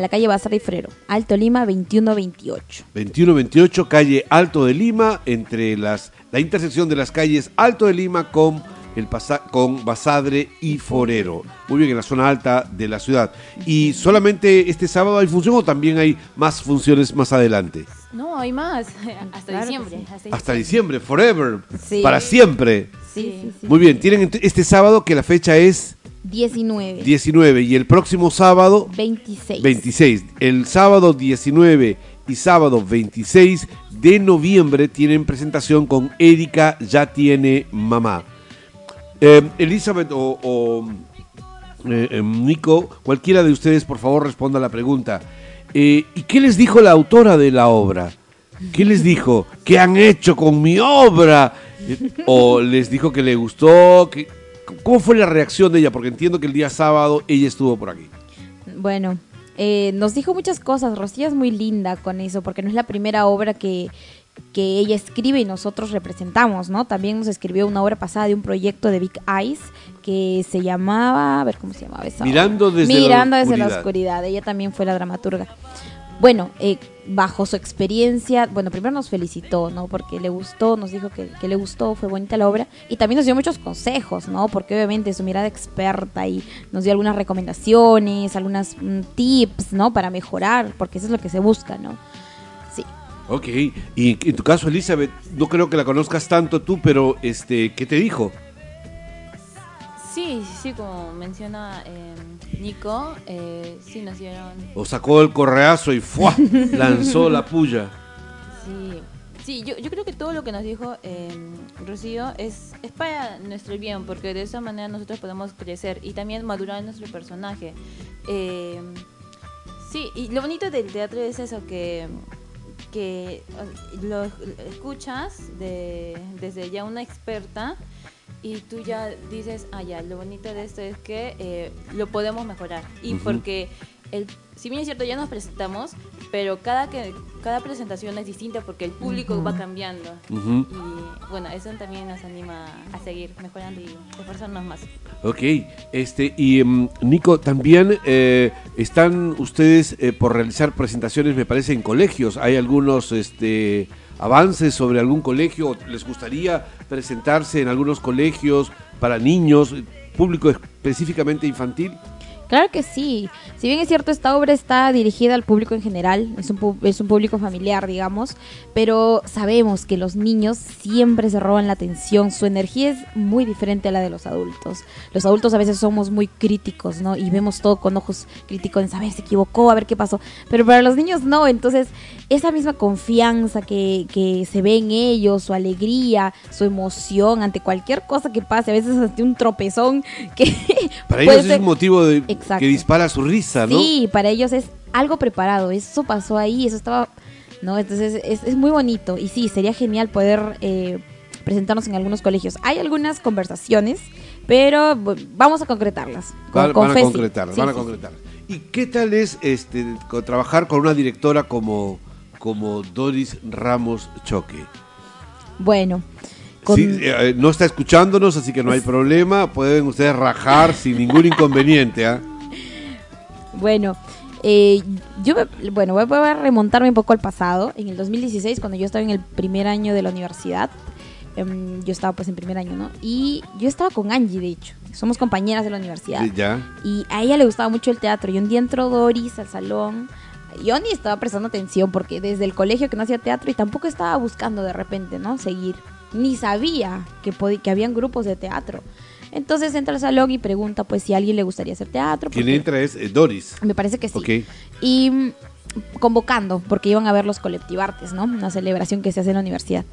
S3: la calle Bazar y Frero. Alto Lima 2128.
S2: 2128, calle Alto de Lima, entre las la intersección de las calles Alto de Lima con el pasa- con Basadre y Forero. Muy bien, en la zona alta de la ciudad. ¿Y solamente este sábado hay función o también hay más funciones más adelante?
S4: No, hay más, hasta
S3: Claro
S4: diciembre.
S3: sí.
S4: Hasta
S2: Hasta diciembre, forever,
S3: Sí.
S2: para siempre.
S3: Sí, sí, sí.
S2: Muy bien, tienen este sábado que la fecha es
S3: 19.
S2: 19 y el próximo sábado
S3: 26.
S2: 26. El sábado 19 y sábado 26 de noviembre tienen presentación con Erika Ya Tiene Mamá. Eh, Elizabeth o, o, eh, eh, Nico, cualquiera de ustedes por favor responda a la pregunta. Eh, ¿Y qué les dijo la autora de la obra? ¿Qué les dijo? ¿Qué han hecho con mi obra? ¿O les dijo que le gustó? ¿Qué- ¿Cómo fue la reacción de ella? Porque entiendo que el día sábado ella estuvo por aquí.
S3: Bueno, eh, nos dijo muchas cosas. Rocía es muy linda con eso, porque no es la primera obra que, que ella escribe y nosotros representamos, ¿no? También nos escribió una obra pasada de un proyecto de Big Eyes que se llamaba, a ver cómo se llamaba esa
S2: Mirando
S3: obra?
S2: desde la
S3: Mirando desde la
S2: oscuridad.
S3: oscuridad. Ella también fue la dramaturga. Bueno, eh, bajo su experiencia, bueno, primero nos felicitó, ¿no? Porque le gustó, nos dijo que, que le gustó, fue bonita la obra. Y también nos dio muchos consejos, ¿no? Porque obviamente su mirada experta y nos dio algunas recomendaciones, algunas mm, tips, ¿no? Para mejorar, porque eso es lo que se busca, ¿no?
S2: Ok, y en tu caso, Elizabeth, no creo que la conozcas tanto tú, pero este, ¿qué te dijo?
S4: Sí, sí, como menciona eh, Nico, eh, sí nos dieron...
S2: O sacó el correazo y ¡fua! lanzó la puya.
S4: Sí, sí yo, yo creo que todo lo que nos dijo eh, Rocío es, es para nuestro bien, porque de esa manera nosotros podemos crecer y también madurar nuestro personaje. Eh, sí, y lo bonito del teatro es eso, que, que lo escuchas de, desde ya una experta y tú ya dices, ah, ya, lo bonito de esto es que eh, lo podemos mejorar. Y porque, el, si bien es cierto, ya nos presentamos, pero cada, que, cada presentación es distinta porque el público va cambiando. Y bueno, eso también nos anima a seguir mejorando y esforzarnos más.
S2: Ok, este, y mm, Nico, también eh, están ustedes eh, por realizar presentaciones, me parece, en colegios. ¿Hay algunos este, avances sobre algún colegio? ¿Les gustaría presentarse en algunos colegios para niños, público específicamente infantil?
S3: Claro que sí. Si bien es cierto, esta obra está dirigida al público en general, es un, pu- es un público familiar, digamos, pero sabemos que los niños siempre se roban la atención, su energía es muy diferente a la de los adultos. Los adultos a veces somos muy críticos, ¿no? Y vemos todo con ojos críticos en saber, se equivocó, a ver qué pasó. Pero para los niños no, entonces esa misma confianza que, que se ve en ellos, su alegría, su emoción ante cualquier cosa que pase, a veces ante un tropezón que...
S2: Para ellos es un motivo de,
S3: Exacto.
S2: que dispara su risa, ¿no?
S3: Sí, para ellos es algo preparado. Eso pasó ahí, eso estaba. ¿No? Entonces es, es muy bonito. Y sí, sería genial poder eh, presentarnos en algunos colegios. Hay algunas conversaciones, pero vamos a concretarlas. Con,
S2: Van,
S3: con
S2: van a
S3: fe, sí.
S2: van a
S3: sí, sí.
S2: concretar. ¿Y qué tal es este trabajar con una directora como, como Doris Ramos Choque?
S3: Bueno, con-
S2: Sí, eh, no está escuchándonos, así que no hay problema. Pueden ustedes rajar sin ningún inconveniente. ¿ah?
S3: Bueno, eh, yo me- bueno, voy a remontarme un poco al pasado. En el 2016, cuando yo estaba en el primer año de la universidad, em, yo estaba pues en primer año, ¿no? Y yo estaba con Angie, de hecho. Somos compañeras de la universidad.
S2: Ya.
S3: Y a ella le gustaba mucho el teatro. Y un día entró Doris al salón. Yo ni estaba prestando atención porque desde el colegio que no hacía teatro y tampoco estaba buscando de repente, ¿no? Seguir. Ni sabía que, que habían grupos de teatro. Entonces entra al salón y pregunta pues si a alguien le gustaría hacer teatro.
S2: Quien
S3: porque-
S2: entra es eh, Doris.
S3: Me parece que sí.
S2: Ok.
S3: Y mm, convocando, porque iban a ver los colectivartes, ¿no? Una celebración que se hace en la universidad.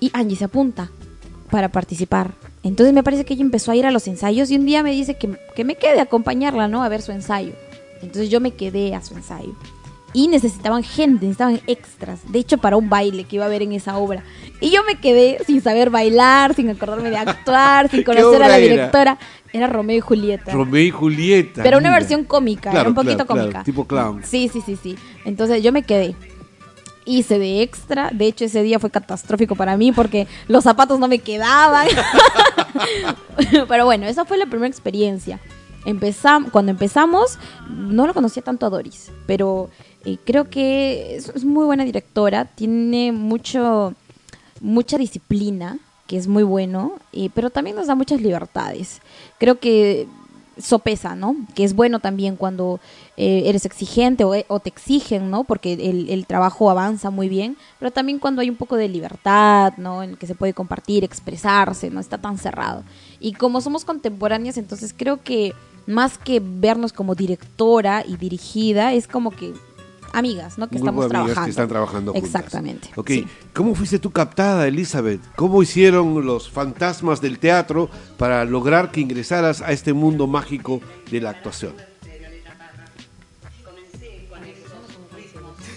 S3: Y Angie se apunta para participar. Entonces me parece que ella empezó a ir a los ensayos y un día me dice que, que me quede a acompañarla, ¿no? A ver su ensayo. Entonces yo me quedé a su ensayo. Y necesitaban gente, necesitaban extras. De hecho, para un baile que iba a haber en esa obra. Y yo me quedé sin saber bailar, sin acordarme de actuar, sin
S2: ¿Qué
S3: conocer a la
S2: era?
S3: directora. Era Romeo y Julieta.
S2: Romeo y Julieta.
S3: Pero una
S2: mira.
S3: versión cómica,
S2: Claro,
S3: era un poquito
S2: claro, claro,
S3: cómica.
S2: tipo clown.
S3: Sí, sí, sí, sí. Entonces yo me quedé. Hice de extra. De hecho, ese día fue catastrófico para mí porque los zapatos no me quedaban. Pero bueno, esa fue la primera experiencia. Empezam cuando empezamos, no lo conocía tanto a Doris, pero creo que es, muy buena directora. Tiene mucho, mucha disciplina, que es muy bueno, pero también nos da muchas libertades. Creo que sopesa, ¿no? Que es bueno también cuando eh, eres exigente o, te exigen, ¿no? Porque el trabajo avanza muy bien, pero también cuando hay un poco de libertad, ¿no? En el que se puede compartir, expresarse, no está tan cerrado. Y como somos contemporáneas, entonces creo que más que vernos como directora y dirigida, es como que amigas, ¿no? Que
S2: Un grupo
S3: estamos
S2: de amigas
S3: trabajando.
S2: que están trabajando juntas.
S3: Exactamente.
S2: Ok,
S3: sí.
S2: ¿cómo fuiste tú captada, Elizabeth? ¿Cómo hicieron los fantasmas del teatro para lograr que ingresaras a este mundo mágico de la actuación?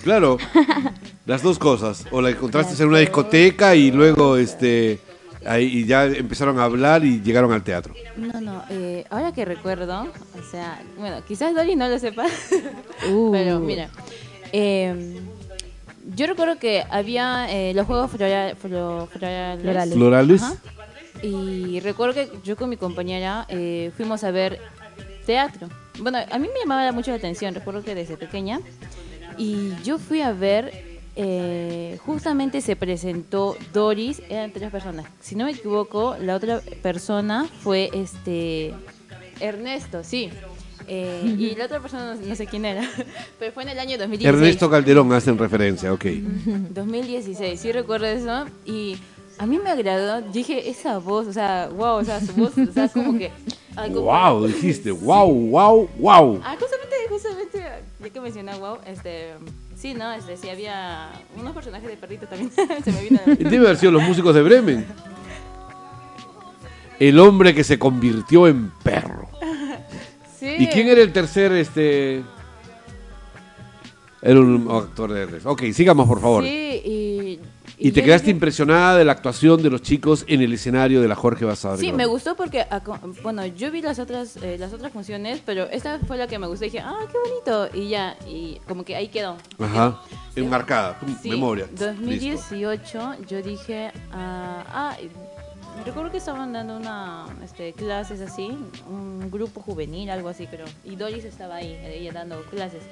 S2: Claro, las dos cosas. O la encontraste en una discoteca y luego este ahí y ya empezaron a hablar y llegaron al teatro.
S4: No, no, eh, ahora que recuerdo, o sea, bueno, quizás Dory no lo sepa,
S3: Uh.
S4: pero mira, eh, yo recuerdo que había eh, los juegos flora- flo- florales.
S3: Florales.
S4: Y recuerdo que yo con mi compañera eh, fuimos a ver teatro. Bueno, a mí me llamaba mucho la atención, recuerdo que desde pequeña. Y yo fui a ver, eh, justamente se presentó Doris, eran tres personas. Si no me equivoco, la otra persona fue este Ernesto, sí. Eh, y la otra persona no, no sé quién era, pero fue en el año 2016.
S2: Ernesto Calderón hacen referencia, ok.
S4: 2016, sí recuerdo eso. Y a mí me agradó, dije, esa voz, o sea, wow, o sea, su voz, o sea, como que... ay, como-
S2: Wow, dijiste, wow, wow, wow.
S4: Ah, justamente, justamente, ya que mencioné wow, este, sí, ¿no? Este, sí había unos personajes de perrito también, se me vino.
S2: Debe haber sido los músicos de Bremen. El hombre que se convirtió en perro.
S4: Sí.
S2: ¿Y quién era el tercer, este...? Era un actor de... Ok, sigamos, por favor.
S4: Sí, y...
S2: Y te quedaste
S4: dije-
S2: impresionada de la actuación de los chicos en el escenario de la Jorge Basada.
S4: Sí, me gustó porque, aco- bueno, yo vi las otras eh, las otras funciones, pero esta fue la que me gustó y dije, ah, qué bonito, y ya, y como que ahí quedó.
S2: Ajá. Enmarcada,
S4: Sí,
S2: memoria. Listo.
S4: 2018 yo dije, ah, ah, recuerdo que estaban dando una este, clases así, un grupo juvenil, algo así, pero y Doris estaba ahí, ella dando clases.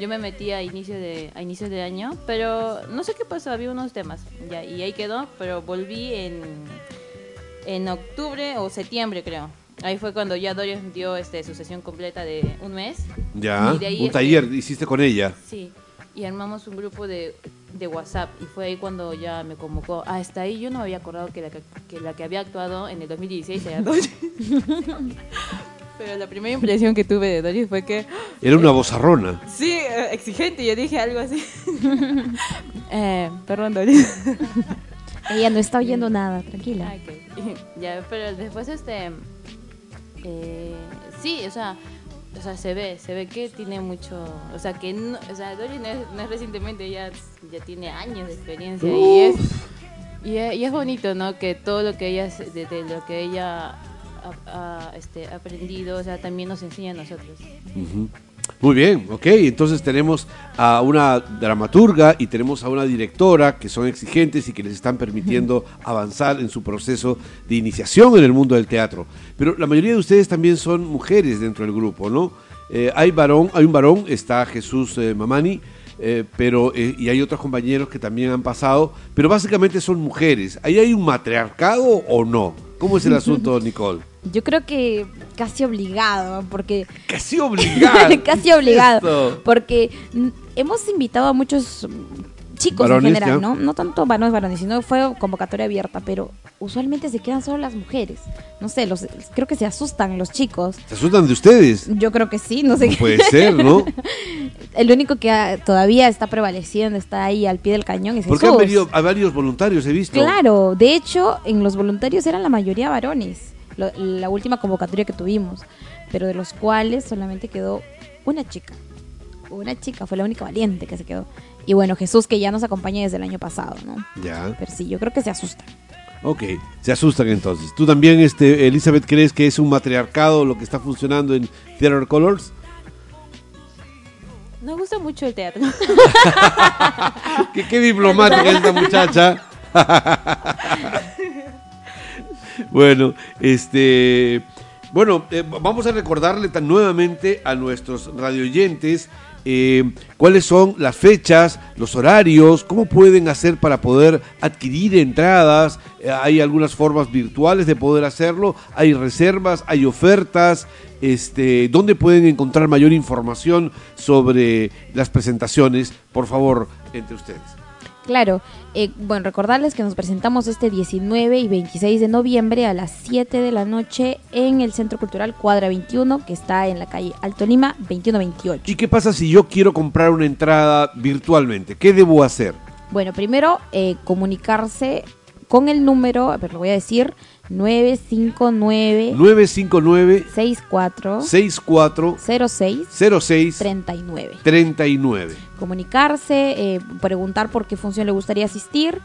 S4: Yo me metí a inicio de a inicios de año, pero no sé qué pasó, había unos temas, ya, y ahí quedó, pero volví en en octubre o septiembre, creo. Ahí fue cuando ya Doris dio este su sesión completa de un mes.
S2: Ya,
S4: Y de ahí,
S2: un
S4: este,
S2: taller hiciste con ella.
S4: Sí, y armamos un grupo de, de WhatsApp y fue ahí cuando ya me convocó. Ah, hasta ahí yo no me había acordado que la que, que la que había actuado en el 2016 era Doris. Pero la primera impresión que tuve de Doris fue que,
S2: Era una vozarrona.
S4: sí, eh, exigente, yo dije algo así. eh, perdón, Doris.
S3: Ella no está oyendo nada, tranquila.
S4: Ah, ok. ya, pero después este eh, sí, o sea, o sea, se ve, se ve que tiene mucho, o sea, que no, o sea, Dory no es, no es recientemente, ya, ya tiene años de experiencia y es y es, y es bonito, ¿no? Que todo lo que ella, de, de lo que ella ha, ha, este, aprendido, o sea, también nos enseña a nosotros.
S2: Ujú. Muy bien, ok. Entonces tenemos a una dramaturga y tenemos a una directora que son exigentes y que les están permitiendo avanzar en su proceso de iniciación en el mundo del teatro. Pero la mayoría de ustedes también son mujeres dentro del grupo, ¿no? Eh, hay varón, hay un varón, está Jesús eh, Mamani. eh, pero y hay otros compañeros que también han pasado, pero básicamente son mujeres. ¿Ahí hay un matriarcado o no? ¿Cómo es el asunto, Nicole?
S3: Yo creo que casi obligado, porque
S2: Casi obligado.
S3: casi
S2: ¿Qué es
S3: obligado, porque hemos invitado a muchos mm, chicos
S2: Varones,
S3: en general,
S2: ya.
S3: ¿no? No tanto varones, varones, sino fue convocatoria abierta, pero usualmente se quedan solo las mujeres. No sé, los, creo que se asustan los chicos.
S2: ¿Se asustan de ustedes?
S3: Yo creo que sí, no sé.
S2: No puede ser, ¿no?
S3: El único que ah, todavía está prevaleciendo, está ahí al pie del cañón es
S2: Porque han venido a varios voluntarios, he visto.
S3: Claro, de hecho, en los voluntarios eran la mayoría varones, lo- la última convocatoria que tuvimos, pero de los cuales solamente quedó una chica. Una chica, fue la única valiente que se quedó. Y bueno, Jesús que ya nos acompaña desde el año pasado, ¿no?
S2: Ya.
S3: Pero sí, yo creo que se asusta.
S2: Ok, se asustan entonces. ¿Tú también, este, Elizabeth, crees que es un matriarcado lo que está funcionando en Theater Colors?
S4: Nos gusta mucho el teatro.
S2: ¿Qué, qué diplomática esta muchacha? bueno, este. Bueno, eh, vamos a recordarle tan nuevamente a nuestros radioyentes eh, cuáles son las fechas, los horarios, cómo pueden hacer para poder adquirir entradas. Eh, hay algunas formas virtuales de poder hacerlo, hay reservas, hay ofertas. Este, ¿Dónde pueden encontrar mayor información sobre las presentaciones? Por favor, entre ustedes.
S3: Claro, eh, bueno, recordarles que nos presentamos este 19 y 26 de noviembre a las 7 de la noche en el Centro Cultural Cuadra 21, que está en la calle Alto Lima 2128.
S2: ¿Y qué pasa si yo quiero comprar una entrada virtualmente? ¿Qué debo hacer?
S3: Bueno, primero eh, comunicarse con el número, a ver, lo voy a decir, 959
S2: 959
S3: 64
S2: 64
S3: 06
S2: 06
S3: 39.
S2: 39.
S3: Comunicarse, eh, preguntar por qué función le gustaría asistir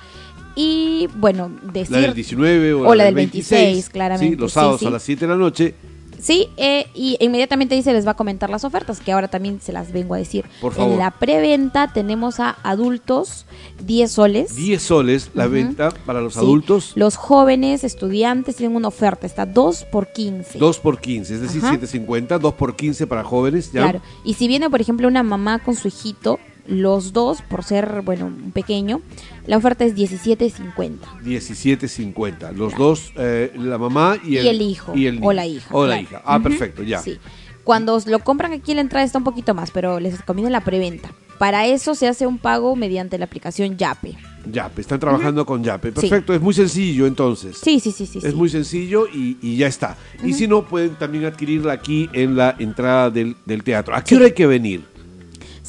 S3: y, bueno, decir...
S2: La del 19 o,
S3: o la del 26, claramente,
S2: Sí, los
S3: sí,
S2: sábados
S3: sí.
S2: a las 7 de la noche.
S3: Sí, eh, y inmediatamente se les va a comentar las ofertas, que ahora también se las vengo a decir.
S2: Por favor.
S3: En la preventa tenemos a adultos 10 soles.
S2: 10 soles la venta para los
S3: Sí.
S2: adultos.
S3: Los jóvenes estudiantes tienen una oferta, está 2 por 15.
S2: 2 por 15, es decir,
S3: Ajá.
S2: 7.50, 2 por 15 para jóvenes. ¿ya?
S3: Claro. Y si viene, por ejemplo, una mamá con su hijito, los dos, por ser, bueno, un pequeño, la oferta es 17.50.
S2: 17.50. Los dos, eh, la mamá y
S3: Y
S2: el,
S3: hijo,
S2: y el
S3: o la hija,
S2: O la
S3: claro.
S2: hija. Ah, perfecto, ya.
S3: Sí. Cuando lo compran aquí la entrada está un poquito más, pero les conviene la preventa. Para eso se hace un pago mediante la aplicación Yape.
S2: Yape, están trabajando con Yape. Perfecto, es muy sencillo entonces.
S3: Sí, sí, sí, sí.
S2: Es
S3: sí.
S2: muy sencillo y, y ya está. Y si no, pueden también adquirirla aquí en la entrada del, del teatro. ¿A qué hora hay que venir?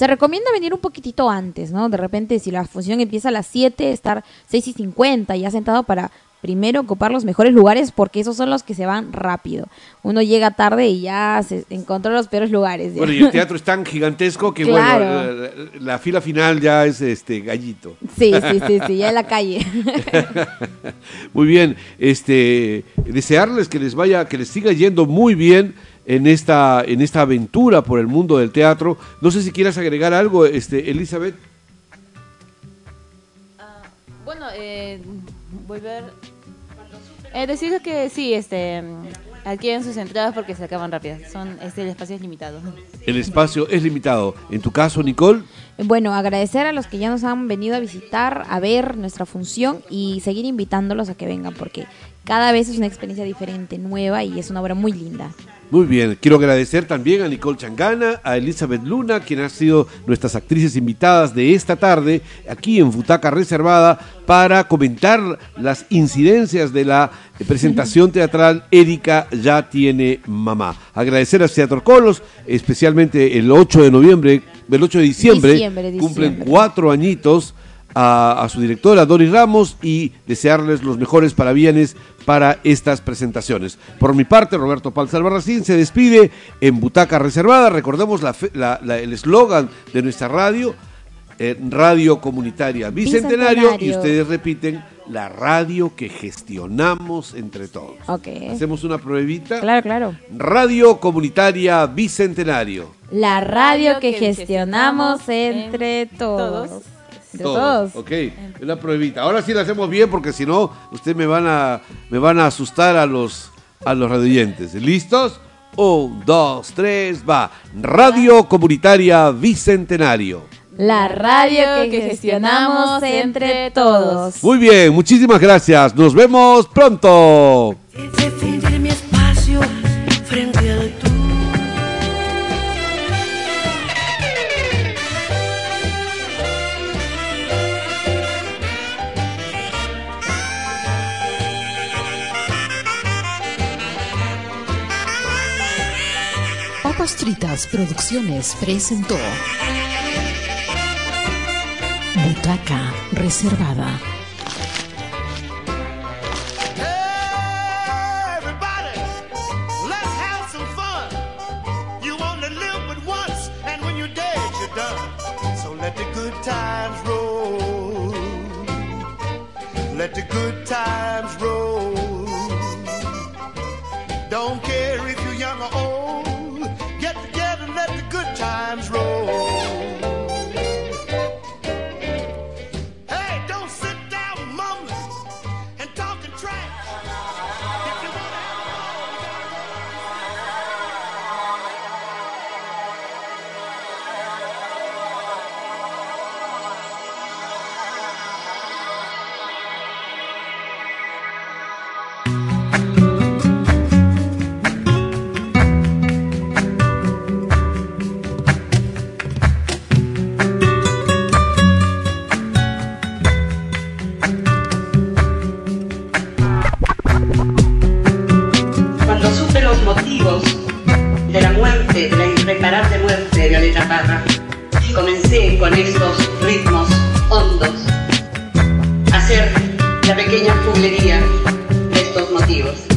S3: Se recomienda venir un poquitito antes, ¿no? De repente, si la función empieza a las 7, estar 6 y 50 ya sentado para primero ocupar los mejores lugares porque esos son los que se van rápido. Uno llega tarde y ya se encontró los peores lugares.
S2: Bueno, y el teatro es tan gigantesco que,
S3: Claro.
S2: bueno, la, la fila final ya es este gallito.
S3: Sí, sí, sí, sí, ya en la calle.
S2: Muy bien, este desearles que les vaya, que les siga yendo muy bien en esta, en esta aventura por el mundo del teatro. No sé si quieras agregar algo, este, Elizabeth.
S4: Bueno, eh, volver. Eh, decirles que sí, este. Adquieren sus entradas porque se acaban rápido. Son, este, el espacio es limitado.
S2: El espacio es limitado. En tu caso, Nicole,
S3: Bueno, agradecer a los que ya nos han venido a visitar, a ver nuestra función y seguir invitándolos a que vengan porque cada vez es una experiencia diferente, nueva y es una obra muy linda.
S2: Muy bien, quiero agradecer también a Nicole Changana, a Elizabeth Luna, quien han sido nuestras actrices invitadas de esta tarde aquí en Butaca Reservada para comentar las incidencias de la presentación teatral Erika ya tiene mamá. Agradecer a Teatro Colos, especialmente el 8 de noviembre, el 8 de diciembre,
S3: Diciembre,
S2: cumplen cuatro añitos a, a su directora Doris Ramos y desearles los mejores parabienes para estas presentaciones. Por mi parte, Roberto Pal Albarracín se despide en Butaca Reservada. Recordemos la fe- la- la- el eslogan de nuestra radio, eh, Radio Comunitaria Bicentenario, y ustedes repiten, la radio que gestionamos entre todos.
S3: Ok.
S2: Hacemos una pruebita.
S3: Claro, claro.
S2: Radio Comunitaria Bicentenario.
S3: La radio que gestionamos entre todos.
S4: todos.
S3: Entre todos.
S2: Ok, una pruebita. Ahora sí la hacemos bien porque si no, ustedes me van a, me van a asustar a los, a los radioyentes. ¿Listos? Un, dos, tres, va. Radio Comunitaria Bicentenario.
S3: La radio que gestionamos entre todos.
S2: Muy bien, muchísimas gracias. Nos vemos pronto.
S1: Fritas Producciones presentó Butaca Reservada.